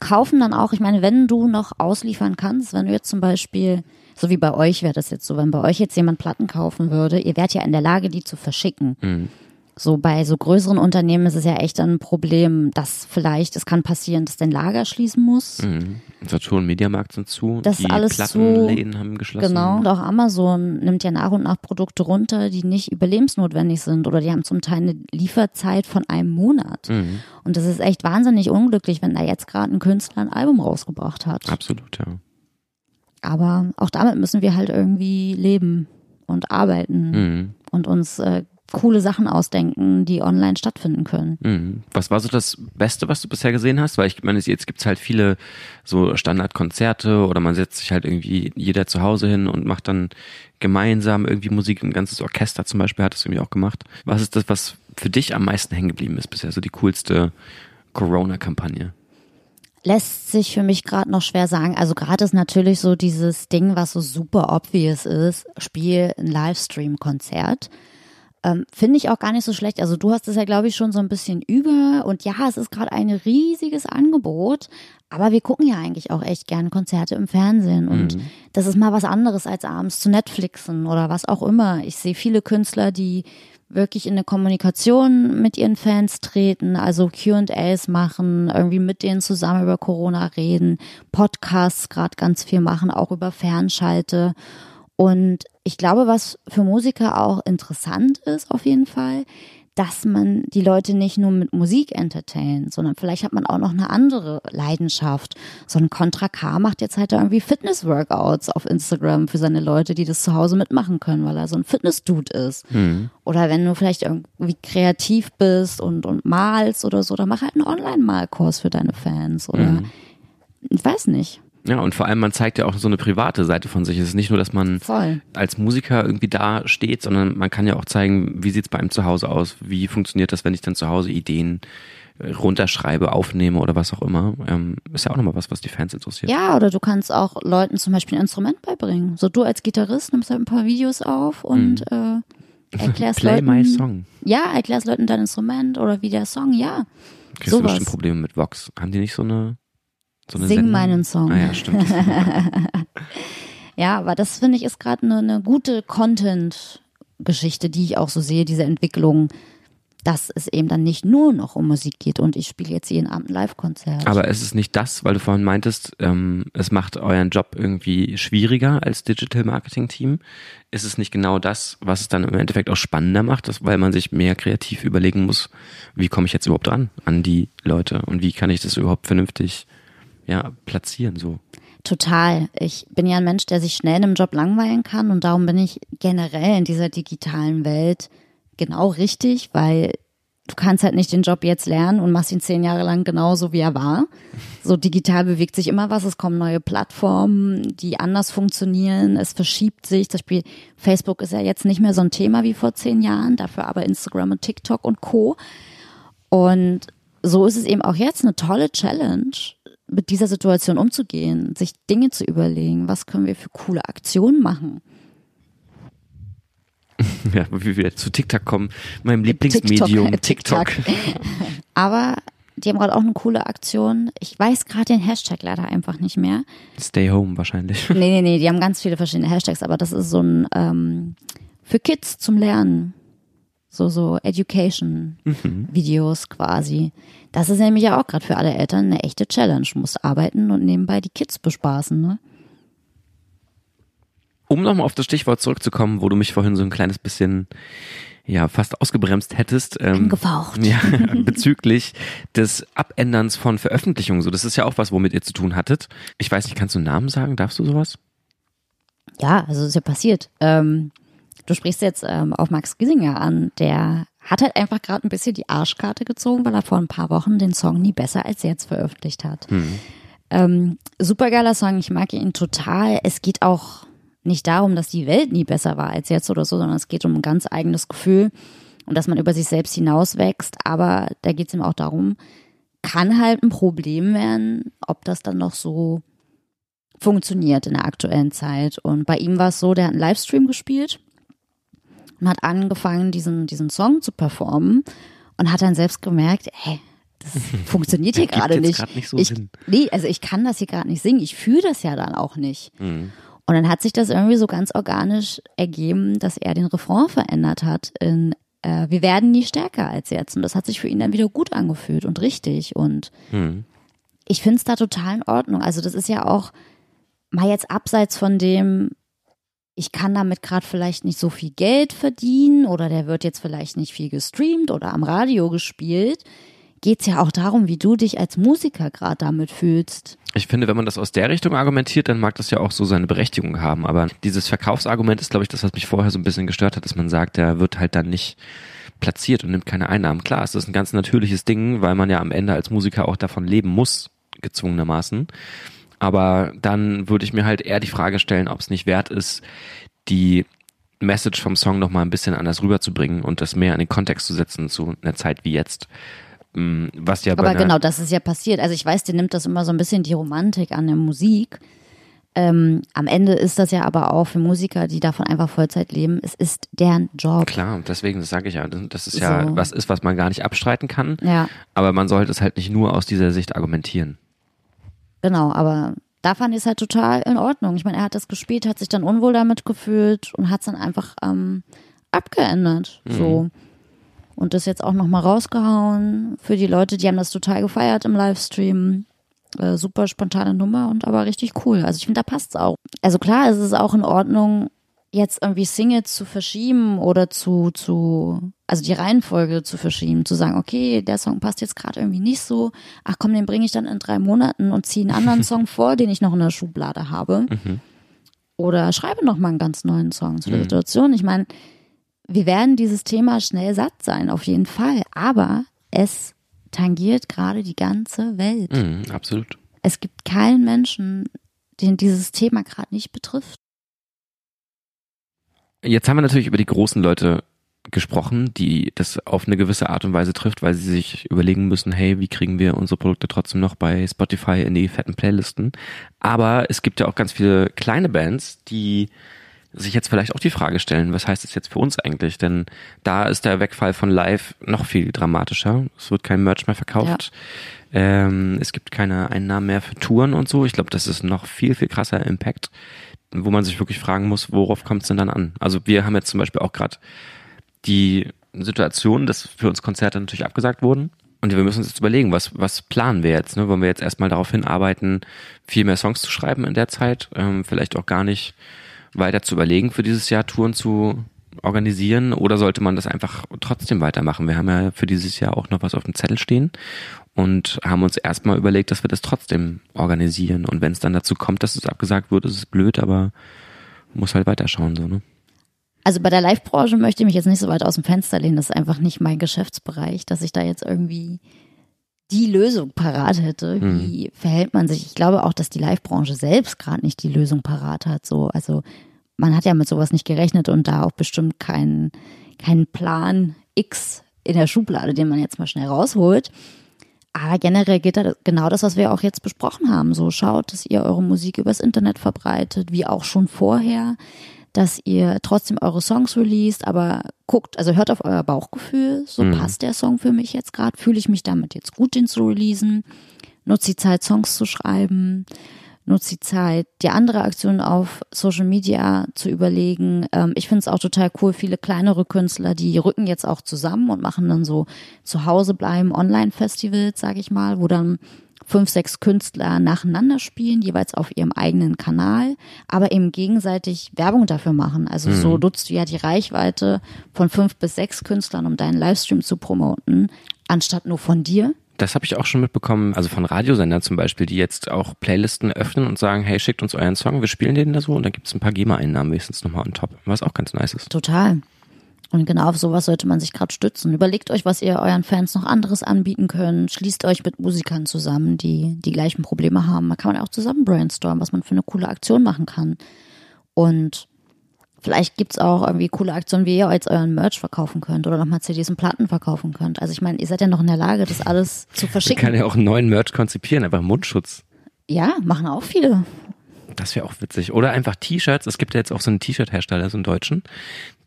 kaufen dann auch, ich meine, wenn du noch ausliefern kannst, wenn du jetzt zum Beispiel so wie bei euch wäre das jetzt so, wenn bei euch jetzt jemand Platten kaufen würde, ihr wärt ja in der Lage, die zu verschicken. Mhm. So bei so größeren Unternehmen ist es ja echt ein Problem, dass vielleicht, es kann passieren, dass dein Lager schließen muss. Mhm. Saturn Mediamarkt sind zu, das die alles Plattenläden zu, haben geschlossen. Genau, und auch Amazon nimmt ja nach und nach Produkte runter, die nicht überlebensnotwendig sind oder die haben zum Teil eine Lieferzeit von einem Monat. Mhm. Und das ist echt wahnsinnig unglücklich, wenn da jetzt gerade ein Künstler ein Album rausgebracht hat. Absolut, ja. Aber auch damit müssen wir halt irgendwie leben und arbeiten mhm. und uns äh, coole Sachen ausdenken, die online stattfinden können. Mhm. Was war so das Beste, was du bisher gesehen hast? Weil ich meine, jetzt gibt's halt viele so Standardkonzerte oder man setzt sich halt irgendwie jeder zu Hause hin und macht dann gemeinsam irgendwie Musik. Ein ganzes Orchester zum Beispiel hat das irgendwie auch gemacht. Was ist das, was für dich am meisten hängen geblieben ist bisher? So die coolste Corona-Kampagne? Lässt sich für mich gerade noch schwer sagen. Also gerade ist natürlich so dieses Ding, was so super obvious ist, spiel ein Livestream-Konzert. Ähm, Finde ich auch gar nicht so schlecht. Also du hast es ja, glaube ich, schon so ein bisschen über. Und ja, es ist gerade ein riesiges Angebot. Aber wir gucken ja eigentlich auch echt gerne Konzerte im Fernsehen. Und mhm. das ist mal was anderes, als abends zu Netflixen oder was auch immer. Ich sehe viele Künstler, die wirklich in eine Kommunikation mit ihren Fans treten, also Q&As machen, irgendwie mit denen zusammen über Corona reden, Podcasts gerade ganz viel machen, auch über Fernschalte. Und ich glaube, was für Musiker auch interessant ist auf jeden Fall, dass man die Leute nicht nur mit Musik entertaint, sondern vielleicht hat man auch noch eine andere Leidenschaft. So ein Contra K macht jetzt halt irgendwie Fitness-Workouts auf Instagram für seine Leute, die das zu Hause mitmachen können, weil er so ein Fitness-Dude ist. Mhm. Oder wenn du vielleicht irgendwie kreativ bist und, und malst oder so, dann mach halt einen Online-Malkurs für deine Fans oder mhm. ich weiß nicht. Ja, und vor allem, man zeigt ja auch so eine private Seite von sich. Es ist nicht nur, dass man Voll. als Musiker irgendwie da steht, sondern man kann ja auch zeigen, wie sieht's bei einem zu Hause aus, wie funktioniert das, wenn ich dann zu Hause Ideen äh, runterschreibe, aufnehme oder was auch immer. Ähm, ist ja auch nochmal was, was die Fans interessiert. Ja, oder du kannst auch Leuten zum Beispiel ein Instrument beibringen. So du als Gitarrist nimmst halt ein paar Videos auf und mhm. äh, erklärst Play Leuten. my song. Ja, erklärst Leuten dein Instrument oder wie der Song, ja. Kriegst sowas. du bestimmt Probleme mit Vox. Haben die nicht so eine so Sing Sendung? meinen Song. Ah, ja, stimmt. ja, aber das finde ich ist gerade eine, eine gute Content-Geschichte, die ich auch so sehe, diese Entwicklung, dass es eben dann nicht nur noch um Musik geht und ich spiele jetzt jeden Abend ein Live-Konzert. Aber es ist nicht das, weil du vorhin meintest, ähm, es macht euren Job irgendwie schwieriger als Digital Marketing Team. Ist es nicht genau das, was es dann im Endeffekt auch spannender macht, dass, weil man sich mehr kreativ überlegen muss, wie komme ich jetzt überhaupt ran an die Leute und wie kann ich das überhaupt vernünftig ja, platzieren so. Total. Ich bin ja ein Mensch, der sich schnell in einem Job langweilen kann und darum bin ich generell in dieser digitalen Welt genau richtig, weil du kannst halt nicht den Job jetzt lernen und machst ihn zehn Jahre lang genauso, wie er war. So digital bewegt sich immer was. Es kommen neue Plattformen, die anders funktionieren. Es verschiebt sich. Das Spiel Facebook ist ja jetzt nicht mehr so ein Thema wie vor zehn Jahren, dafür aber Instagram und TikTok und Co. Und so ist es eben auch jetzt eine tolle Challenge, mit dieser Situation umzugehen, sich Dinge zu überlegen, was können wir für coole Aktionen machen. Ja, wie wir zu TikTok kommen, meinem Lieblingsmedium TikTok. TikTok. Aber die haben gerade auch eine coole Aktion. Ich weiß gerade den Hashtag leider einfach nicht mehr. Stay home wahrscheinlich. Nee, nee, nee, die haben ganz viele verschiedene Hashtags, aber das ist so ein ähm, für Kids zum Lernen so so Education Videos mhm. quasi. Das ist nämlich ja auch gerade für alle Eltern eine echte Challenge. Du musst arbeiten und nebenbei die Kids bespaßen, ne? Um nochmal auf das Stichwort zurückzukommen, wo du mich vorhin so ein kleines bisschen ja fast ausgebremst hättest. Ähm, Angefaucht. Ja, bezüglich des Abänderns von Veröffentlichungen. So, das ist ja auch was, womit ihr zu tun hattet. Ich weiß nicht, kannst du einen Namen sagen? Darfst du sowas? Ja, also ist ja passiert. Ähm, Du sprichst jetzt ähm, auf Max Giesinger an, der hat halt einfach gerade ein bisschen die Arschkarte gezogen, weil er vor ein paar Wochen den Song nie besser als jetzt veröffentlicht hat. Mhm. Ähm, supergeiler Song, ich mag ihn total. Es geht auch nicht darum, dass die Welt nie besser war als jetzt oder so, sondern es geht um ein ganz eigenes Gefühl und dass man über sich selbst hinauswächst. Aber da geht es ihm auch darum, kann halt ein Problem werden, ob das dann noch so funktioniert in der aktuellen Zeit. Und bei ihm war es so, der hat einen Livestream gespielt und hat angefangen, diesen, diesen Song zu performen und hat dann selbst gemerkt, hey, das funktioniert hier gerade nicht. nicht so ich, nee, also ich kann das hier gerade nicht singen. Ich fühle das ja dann auch nicht. Mhm. Und dann hat sich das irgendwie so ganz organisch ergeben, dass er den Refrain verändert hat in äh, Wir werden nie stärker als jetzt. Und das hat sich für ihn dann wieder gut angefühlt und richtig. Und mhm. ich finde es da total in Ordnung. Also das ist ja auch mal jetzt abseits von dem, ich kann damit gerade vielleicht nicht so viel Geld verdienen oder der wird jetzt vielleicht nicht viel gestreamt oder am Radio gespielt, geht es ja auch darum, wie du dich als Musiker gerade damit fühlst. Ich finde, wenn man das aus der Richtung argumentiert, dann mag das ja auch so seine Berechtigung haben. Aber dieses Verkaufsargument ist, glaube ich, das, was mich vorher so ein bisschen gestört hat, dass man sagt, der wird halt dann nicht platziert und nimmt keine Einnahmen. Klar, es ist ein ganz natürliches Ding, weil man ja am Ende als Musiker auch davon leben muss, gezwungenermaßen. Aber dann würde ich mir halt eher die Frage stellen, ob es nicht wert ist, die Message vom Song nochmal ein bisschen anders rüberzubringen und das mehr in den Kontext zu setzen zu einer Zeit wie jetzt. Mm, Was ja Aber genau, das ist ja passiert. Also ich weiß, dir nimmt das immer so ein bisschen die Romantik an der Musik. Ähm, am Ende ist das ja aber auch für Musiker, die davon einfach Vollzeit leben, es ist deren Job. Klar, deswegen das sage ich ja, das ist ja So. was ist, was man gar nicht abstreiten kann. Ja, Aber man sollte es halt nicht nur aus dieser Sicht argumentieren. Genau, aber da fand ich es halt total in Ordnung. Ich meine, er hat das gespielt, hat sich dann unwohl damit gefühlt und hat es dann einfach ähm, abgeändert. So. Und das jetzt auch nochmal rausgehauen für die Leute, die haben das total gefeiert im Livestream. Äh, super spontane Nummer und aber richtig cool. Also ich finde, da passt's auch. Also klar, es ist auch in Ordnung, jetzt irgendwie Singles zu verschieben oder zu, zu, also die Reihenfolge zu verschieben, zu sagen, okay, der Song passt jetzt gerade irgendwie nicht so, ach komm, den bringe ich dann in drei Monaten und ziehe einen anderen Song vor, den ich noch in der Schublade habe. Oder schreibe noch mal einen ganz neuen Song zu der Situation. Ich meine, wir werden dieses Thema schnell satt sein, auf jeden Fall. Aber es tangiert gerade die ganze Welt. Mhm, absolut. Es gibt keinen Menschen, den dieses Thema gerade nicht betrifft. Jetzt haben wir natürlich über die großen Leute gesprochen, die das auf eine gewisse Art und Weise trifft, weil sie sich überlegen müssen, hey, wie kriegen wir unsere Produkte trotzdem noch bei Spotify in die fetten Playlisten. Aber es gibt ja auch ganz viele kleine Bands, die sich jetzt vielleicht auch die Frage stellen, was heißt das jetzt für uns eigentlich? Denn da ist der Wegfall von Live noch viel dramatischer. Es wird kein Merch mehr verkauft. Ähm, es gibt keine Einnahmen mehr für Touren und so. Ich glaube, das ist noch viel, viel krasser Impact, wo man sich wirklich fragen muss, worauf kommt es denn dann an? Also wir haben jetzt zum Beispiel auch gerade die Situation, dass für uns Konzerte natürlich abgesagt wurden. Und wir müssen uns jetzt überlegen, was, was planen wir jetzt? Ne? Wollen wir jetzt erstmal darauf hinarbeiten, viel mehr Songs zu schreiben in der Zeit? Ähm, vielleicht auch gar nicht weiter zu überlegen, für dieses Jahr Touren zu organisieren? Oder sollte man das einfach trotzdem weitermachen? Wir haben ja für dieses Jahr auch noch was auf dem Zettel stehen und haben uns erstmal überlegt, dass wir das trotzdem organisieren. Und wenn es dann dazu kommt, dass es abgesagt wird, ist es blöd, aber muss halt weiterschauen, so, ne? Also bei der Live-Branche möchte ich mich jetzt nicht so weit aus dem Fenster lehnen. Das ist einfach nicht mein Geschäftsbereich, dass ich da jetzt irgendwie die Lösung parat hätte. Wie verhält man sich? Ich glaube auch, dass die Live-Branche selbst gerade nicht die Lösung parat hat. So, also man hat ja mit sowas nicht gerechnet und da auch bestimmt keinen keinen Plan X in der Schublade, den man jetzt mal schnell rausholt. Aber generell geht da genau das, was wir auch jetzt besprochen haben. So schaut, dass ihr eure Musik übers Internet verbreitet, wie auch schon vorher, dass ihr trotzdem eure Songs released, aber guckt, also hört auf euer Bauchgefühl. So passt der Song für mich jetzt gerade. Fühle ich mich damit jetzt gut, den zu releasen? Nutzt die Zeit, Songs zu schreiben? Nutzt die Zeit, die andere Aktionen auf Social Media zu überlegen. Ähm, ich finde es auch total cool, viele kleinere Künstler, die rücken jetzt auch zusammen und machen dann so zu Hause bleiben Online-Festivals, sage ich mal, wo dann fünf, sechs Künstler nacheinander spielen, jeweils auf ihrem eigenen Kanal, aber eben gegenseitig Werbung dafür machen. Also so nutzt du ja die Reichweite von fünf bis sechs Künstlern, um deinen Livestream zu promoten, anstatt nur von dir. Das habe ich auch schon mitbekommen, also von Radiosendern zum Beispiel, die jetzt auch Playlisten öffnen und sagen, hey, schickt uns euren Song, wir spielen den da so und dann gibt es ein paar GEMA-Einnahmen wenigstens nochmal on top, was auch ganz nice ist. Total. Und genau auf sowas sollte man sich gerade stützen. Überlegt euch, was ihr euren Fans noch anderes anbieten könnt. Schließt euch mit Musikern zusammen, die die gleichen Probleme haben. Da kann man auch zusammen brainstormen, was man für eine coole Aktion machen kann. Und vielleicht gibt's auch irgendwie coole Aktionen, wie ihr jetzt euren Merch verkaufen könnt oder nochmal CDs und Platten verkaufen könnt. Also ich meine, ihr seid ja noch in der Lage, das alles zu verschicken. kann ja auch einen neuen Merch konzipieren, einfach Mundschutz. Ja, machen auch viele. Das wäre auch witzig. Oder einfach T-Shirts. Es gibt ja jetzt auch so einen T-Shirt-Hersteller, so einen Deutschen,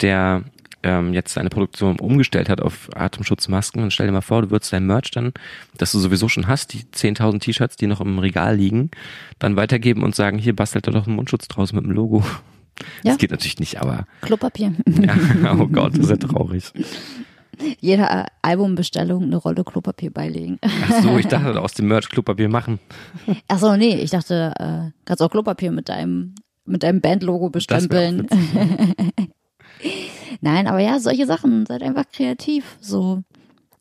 der ähm, jetzt seine Produktion umgestellt hat auf Atemschutzmasken. Und stell dir mal vor, du würdest dein Merch dann, das du sowieso schon hast, die 10.000 T-Shirts, die noch im Regal liegen, dann weitergeben und sagen, hier bastelt da doch einen Mundschutz draus mit dem Logo. Ja. Das geht natürlich nicht, aber Klopapier. ja, oh Gott, das ist ja traurig. Jeder Albumbestellung eine Rolle Klopapier beilegen. Ach so, ich dachte aus dem Merch Klopapier machen. Ach so, nee, ich dachte, äh, kannst auch Klopapier mit deinem, mit deinem Bandlogo bestempeln. Nein, aber ja, solche Sachen, seid einfach kreativ. So.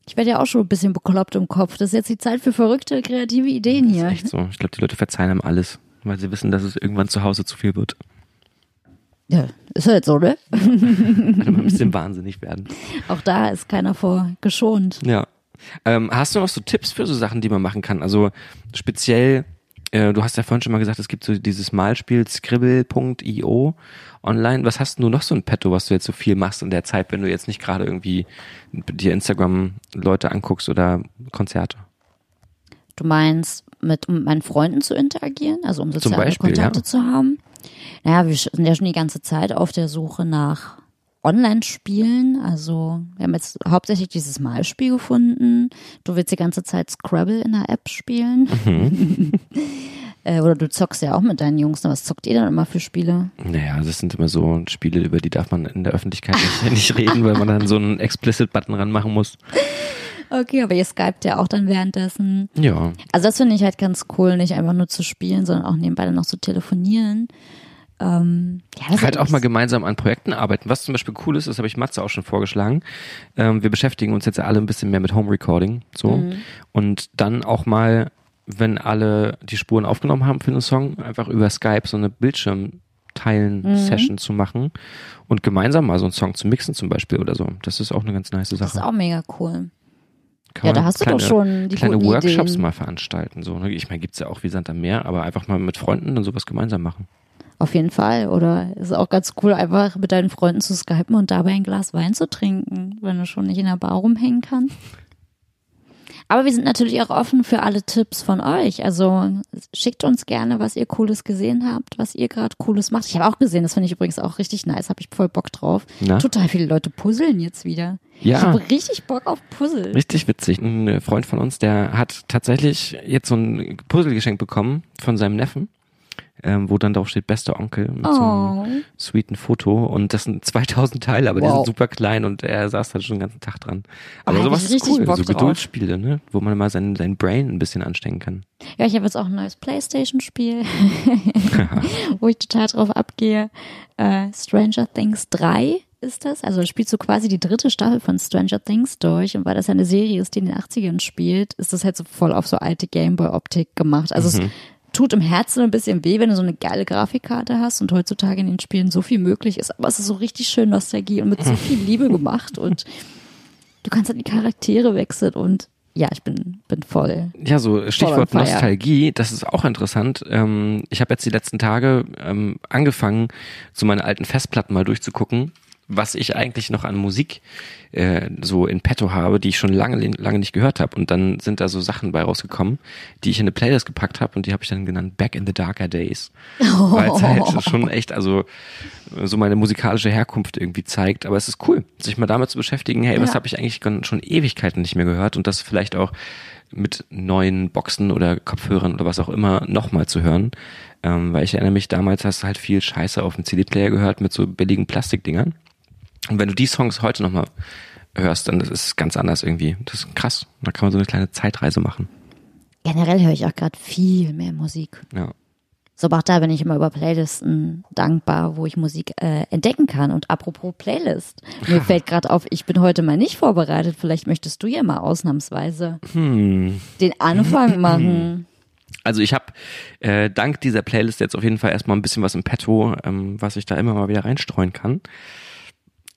Ich werde ja auch schon ein bisschen bekloppt im Kopf. Das ist jetzt die Zeit für verrückte, kreative Ideen hier. Echt so. Ich glaube, die Leute verzeihen einem alles, weil sie wissen, dass es irgendwann zu Hause zu viel wird. Ja, ist halt so, ne? Wenn wir ein bisschen wahnsinnig werden. Auch da ist keiner vor geschont. Ja. Ähm, hast du noch so Tipps für so Sachen, die man machen kann? Also speziell Äh, du hast ja vorhin schon mal gesagt, es gibt so dieses Malspiel scribble.io online. Was hast du noch so ein Petto, was du jetzt so viel machst in der Zeit, wenn du jetzt nicht gerade irgendwie dir Instagram-Leute anguckst oder Konzerte? Du meinst, mit, um mit meinen Freunden zu interagieren, also um soziale Beispiel, Kontakte ja. zu haben? Naja, wir sind ja schon die ganze Zeit auf der Suche nach Online-Spielen. Also wir haben jetzt hauptsächlich dieses Malspiel gefunden. Du willst die ganze Zeit Scrabble in der App spielen. Mhm. äh, oder du zockst ja auch mit deinen Jungs. Was zockt ihr dann immer für Spiele? Naja, das sind immer so Spiele, über die darf man in der Öffentlichkeit nicht, nicht reden, weil man dann so einen Explicit-Button ranmachen muss. Okay, aber ihr skypt ja auch dann währenddessen. Ja. Also das finde ich halt ganz cool, nicht einfach nur zu spielen, sondern auch nebenbei dann noch zu telefonieren. Ähm, ja, das Halt auch mal gemeinsam an Projekten arbeiten. Was zum Beispiel cool ist, das habe ich Matze auch schon vorgeschlagen. Ähm, wir beschäftigen uns jetzt ja alle ein bisschen mehr mit Home Recording. So. Mhm. Und dann auch mal, wenn alle die Spuren aufgenommen haben für einen Song, einfach über Skype so eine Bildschirm-Teilen-Session Mhm. zu machen und gemeinsam mal so einen Song zu mixen zum Beispiel oder so. Das ist auch eine ganz nice Das ist Sache. auch mega cool. Kann Ja, da hast du kleine, doch schon die kleine Workshops Ideen. mal veranstalten. So, ne? Ich meine, gibt's ja auch wie Sand am Meer, aber einfach mal mit Freunden dann sowas gemeinsam machen. Auf jeden Fall. Oder ist auch ganz cool, einfach mit deinen Freunden zu skypen und dabei ein Glas Wein zu trinken, wenn du schon nicht in der Bar rumhängen kannst. Aber wir sind natürlich auch offen für alle Tipps von euch. Also schickt uns gerne, was ihr Cooles gesehen habt, was ihr gerade Cooles macht. Ich habe auch gesehen, das finde ich übrigens auch richtig nice, habe ich voll Bock drauf. Na? Total viele Leute puzzeln jetzt wieder. Ja. Ich habe richtig Bock auf Puzzle. Richtig witzig. Ein Freund von uns, der hat tatsächlich jetzt so ein Puzzle geschenkt bekommen von seinem Neffen, ähm, wo dann drauf steht bester Onkel mit so Oh. einem sweeten Foto und das sind 2000 Teile, aber die Wow. sind super klein und er saß halt schon den ganzen Tag dran. Aber Da sowas ist cool, Bock so. Geduldsspiele, ne, wo man mal sein, sein Brain ein bisschen anstecken kann. Ja, ich habe jetzt auch ein neues Playstation-Spiel, wo ich total drauf abgehe. Äh, Stranger Things 3 ist das. Also da spielst du quasi die dritte Staffel von Stranger Things durch. Und weil das ja eine Serie ist, die in den 80ern spielt, ist das halt so voll auf so alte Gameboy-Optik gemacht. Also es tut im Herzen ein bisschen weh, wenn du so eine geile Grafikkarte hast und heutzutage in den Spielen so viel möglich ist. Aber es ist so richtig schön Nostalgie und mit so viel Liebe gemacht. Und du kannst dann die Charaktere wechseln und ja, ich bin, bin voll. Ja, so Stichwort. Nostalgie, das ist auch interessant. Ähm, ich habe jetzt die letzten Tage ähm, angefangen, so meine alten Festplatten mal durchzugucken, was ich eigentlich noch an Musik äh, so in petto habe, die ich schon lange, lange nicht gehört habe. Und dann sind da so Sachen bei rausgekommen, die ich in eine Playlist gepackt habe und die habe ich dann genannt Back in the Darker Days. Weil es halt schon echt, also so meine musikalische Herkunft irgendwie zeigt. Aber es ist cool, sich mal damit zu beschäftigen, hey, was Ja. habe ich eigentlich schon- schon Ewigkeiten nicht mehr gehört und das vielleicht auch mit neuen Boxen oder Kopfhörern oder was auch immer nochmal zu hören. Ähm, weil ich erinnere mich, damals hast du halt viel Scheiße auf dem CD-Player gehört mit so billigen Plastikdingern. Und wenn du die Songs heute nochmal hörst, dann ist es ganz anders irgendwie. Das ist krass. Da kann man so eine kleine Zeitreise machen. Generell höre ich auch gerade viel mehr Musik. Ja. So, aber auch da bin ich immer über Playlisten dankbar, wo ich Musik äh, entdecken kann. Und apropos Playlist, mir fällt gerade auf, ich bin heute mal nicht vorbereitet. Vielleicht möchtest du ja mal ausnahmsweise Hm. den Anfang machen. Also ich habe äh, dank dieser Playlist jetzt auf jeden Fall erstmal ein bisschen was im Petto, ähm, was ich da immer mal wieder reinstreuen kann.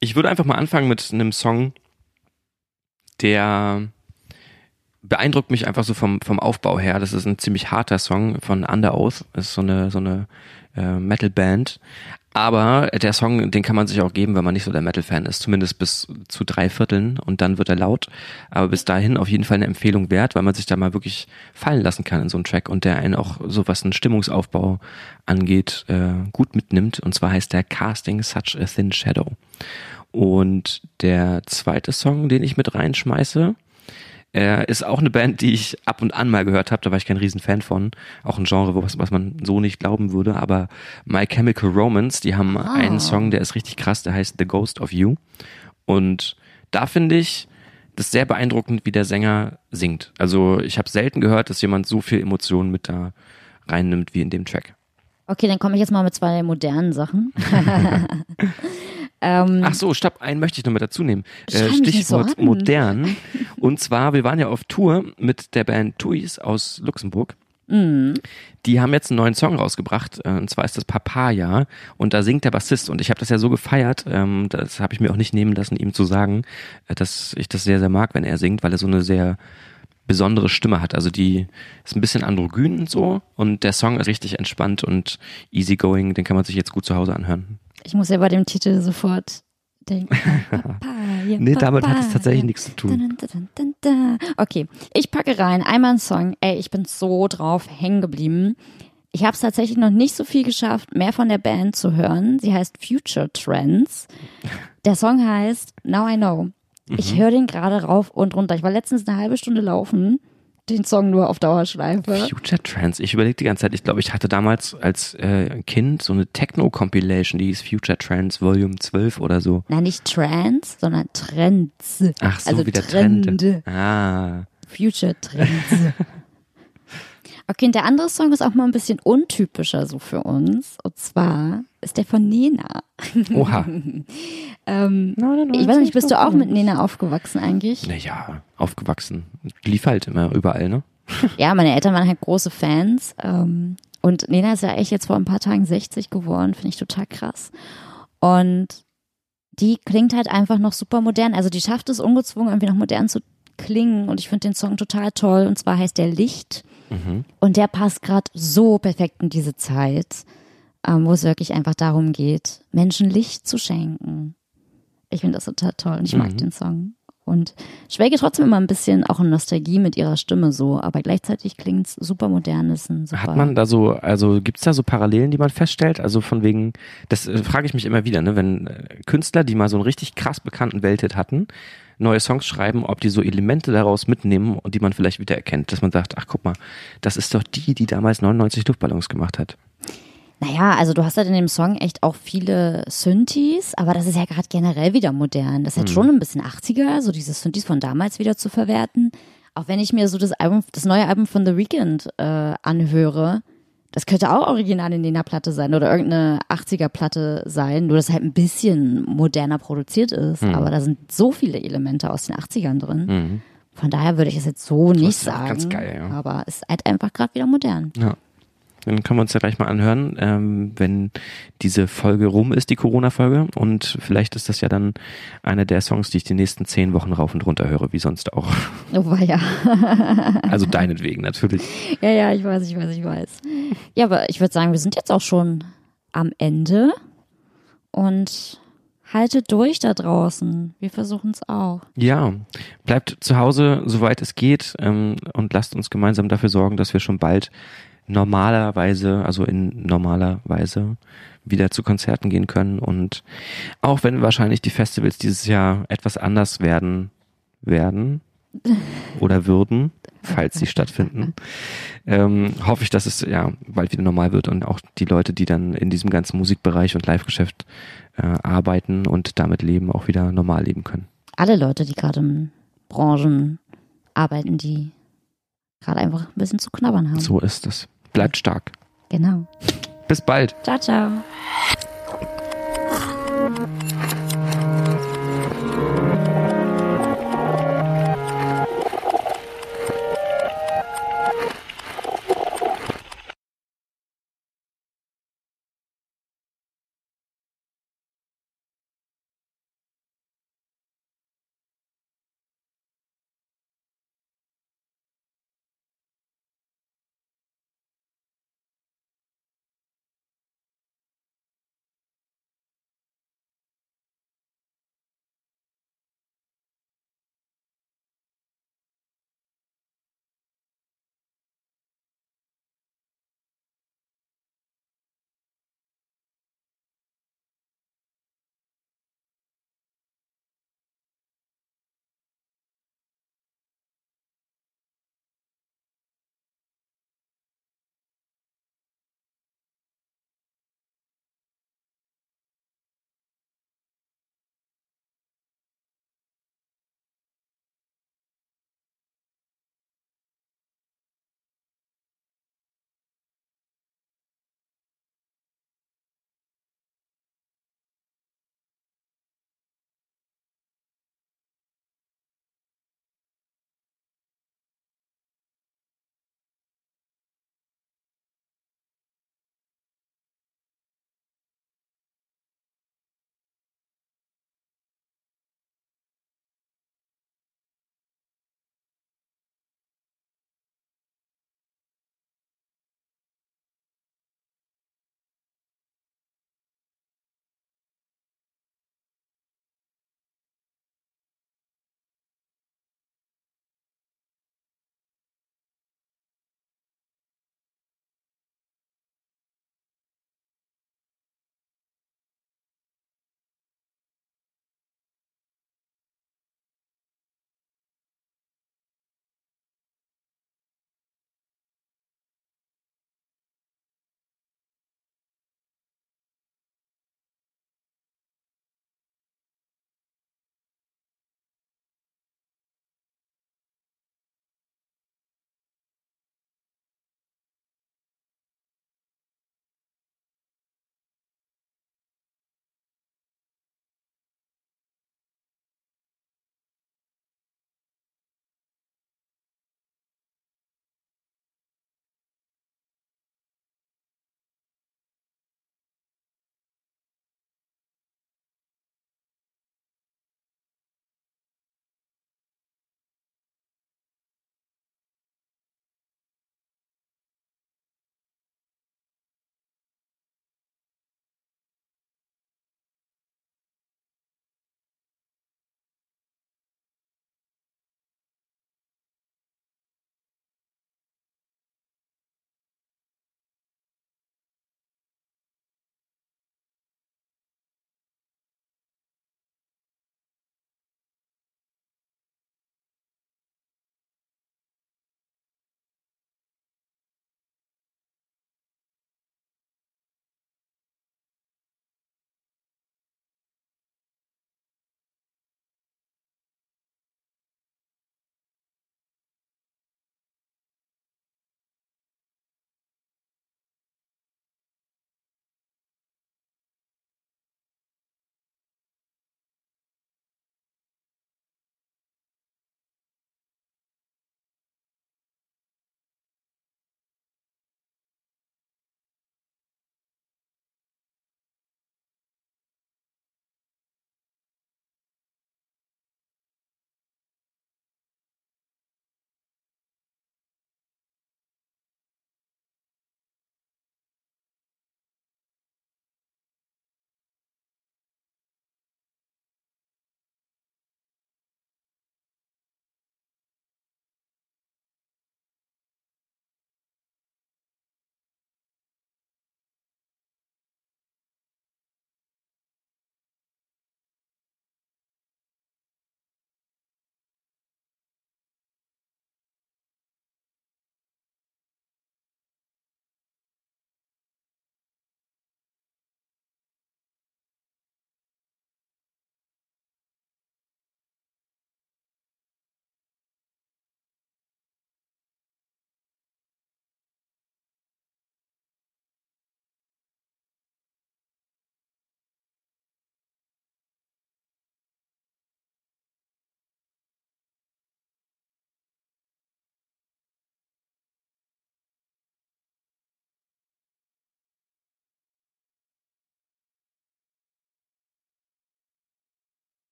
Ich würde einfach mal anfangen mit einem Song, der beeindruckt mich einfach so vom, vom Aufbau her. Das ist ein ziemlich harter Song von Under Oath. Das ist so eine, so eine äh, Metal-Band. Aber der Song, den kann man sich auch geben, wenn man nicht so der Metal-Fan ist. Zumindest bis zu drei Vierteln und dann wird er laut. Aber bis dahin auf jeden Fall eine Empfehlung wert, weil man sich da mal wirklich fallen lassen kann in so einen Track und der einen auch so was einen Stimmungsaufbau angeht, äh, gut mitnimmt. Und zwar heißt der Casting Such a Thin Shadow. Und der zweite Song, den ich mit reinschmeiße, äh, ist auch eine Band, die ich ab und an mal gehört habe. Da war ich kein Riesenfan von. Auch ein Genre, was, was man so nicht glauben würde. Aber My Chemical Romance, die haben Ah. einen Song, der ist richtig krass, der heißt The Ghost of You. Und da finde ich das sehr beeindruckend, wie der Sänger singt. Also ich habe selten gehört, dass jemand so viel Emotionen mit da reinnimmt wie in dem Track. Okay, dann komme ich jetzt mal mit zwei modernen Sachen. ähm, Ach so, stopp, einen möchte ich noch mit dazu nehmen. Äh, so Stichwort an. modern. Und zwar, wir waren ja auf Tour mit der Band Tuis aus Luxemburg. Mhm. Die haben jetzt einen neuen Song rausgebracht, äh, und zwar ist das Papaya und da singt der Bassist und ich habe das ja so gefeiert, ähm, das habe ich mir auch nicht nehmen lassen, ihm zu sagen, äh, dass ich das sehr, sehr mag, wenn er singt, weil er so eine sehr besondere Stimme hat. Also die ist ein bisschen androgyn so und der Song ist richtig entspannt und easygoing. Den kann man sich jetzt gut zu Hause anhören. Ich muss ja bei dem Titel sofort denken. Papaya, nee, damit hat es tatsächlich nichts zu tun. Okay, ich packe rein einmal einen Song. Ey, ich bin so drauf hängen geblieben. Ich habe es tatsächlich noch nicht so viel geschafft, mehr von der Band zu hören. Sie heißt Future Trends. Der Song heißt Now I Know. Ich mhm. höre den gerade rauf und runter. Ich war letztens eine halbe Stunde laufen, den Song nur auf Dauerschleife. Future Trends. Ich überlege die ganze Zeit, ich glaube, ich hatte damals als äh, Kind so eine Techno-Compilation, die hieß Future Trends Volume 12 oder so. Nein, nicht Trends, sondern Trends. Ach so, also wieder Trend. Trend. Ah. Future Trends. Okay, und der andere Song ist auch mal ein bisschen untypischer so für uns. Und zwar ist der von Nena. Oha. ähm, ich weiß nicht, bist du auch mit Nena aufgewachsen eigentlich? Naja, aufgewachsen. Lief halt immer überall, ne? ja, meine Eltern waren halt große Fans. Ähm, und Nena ist ja echt jetzt vor ein paar Tagen 60 geworden, finde ich total krass. Und die klingt halt einfach noch super modern. Also die schafft es ungezwungen, irgendwie noch modern zu klingen. Und ich finde den Song total toll. Und zwar heißt der Licht. Mhm. Und der passt gerade so perfekt in diese Zeit, ähm, wo es wirklich einfach darum geht, Menschen Licht zu schenken. Ich finde das total toll und ich mag mhm. den Song. Und schwelge trotzdem immer ein bisschen auch in Nostalgie mit ihrer Stimme so, aber gleichzeitig klingt es super modern. Ist ein super Hat man da so, also gibt es da so Parallelen, die man feststellt? Also von wegen, das äh, frage ich mich immer wieder, ne? wenn äh, Künstler, die mal so einen richtig krass bekannten Welthit hatten, neue Songs schreiben, ob die so Elemente daraus mitnehmen und die man vielleicht wieder erkennt, dass man sagt, ach guck mal, das ist doch die, die damals 99 Luftballons gemacht hat. Naja, also du hast halt in dem Song echt auch viele Synthes, aber das ist ja gerade generell wieder modern. Das ist halt hm. schon ein bisschen 80er, so diese Synthes von damals wieder zu verwerten. Auch wenn ich mir so das Album, das neue Album von The Weeknd äh, anhöre, das könnte auch original in der Platte sein oder irgendeine 80er-Platte sein, nur dass halt ein bisschen moderner produziert ist. Mhm. Aber da sind so viele Elemente aus den 80ern drin. Mhm. Von daher würde ich es jetzt so das nicht sagen. Ganz geil, ja. Aber es ist halt einfach gerade wieder modern. Ja. Dann können wir uns ja gleich mal anhören, ähm, wenn diese Folge rum ist, die Corona-Folge. Und vielleicht ist das ja dann einer der Songs, die ich die nächsten zehn Wochen rauf und runter höre, wie sonst auch. Oh, war ja. also deinetwegen natürlich. Ja, ja, ich weiß, ich weiß, ich weiß. Ja, aber ich würde sagen, wir sind jetzt auch schon am Ende. Und haltet durch da draußen. Wir versuchen es auch. Ja, bleibt zu Hause, soweit es geht, ähm, und lasst uns gemeinsam dafür sorgen, dass wir schon bald normalerweise, also in normaler Weise wieder zu Konzerten gehen können. Und auch wenn wahrscheinlich die Festivals dieses Jahr etwas anders werden, werden oder würden, falls sie stattfinden, ähm, hoffe ich, dass es ja bald wieder normal wird und auch die Leute, die dann in diesem ganzen Musikbereich und Live-Geschäft äh, arbeiten und damit leben, auch wieder normal leben können. Alle Leute, die gerade in Branchen arbeiten, die gerade einfach ein bisschen zu knabbern haben. So ist es. Bleibt stark. Genau. Bis bald. Ciao, ciao.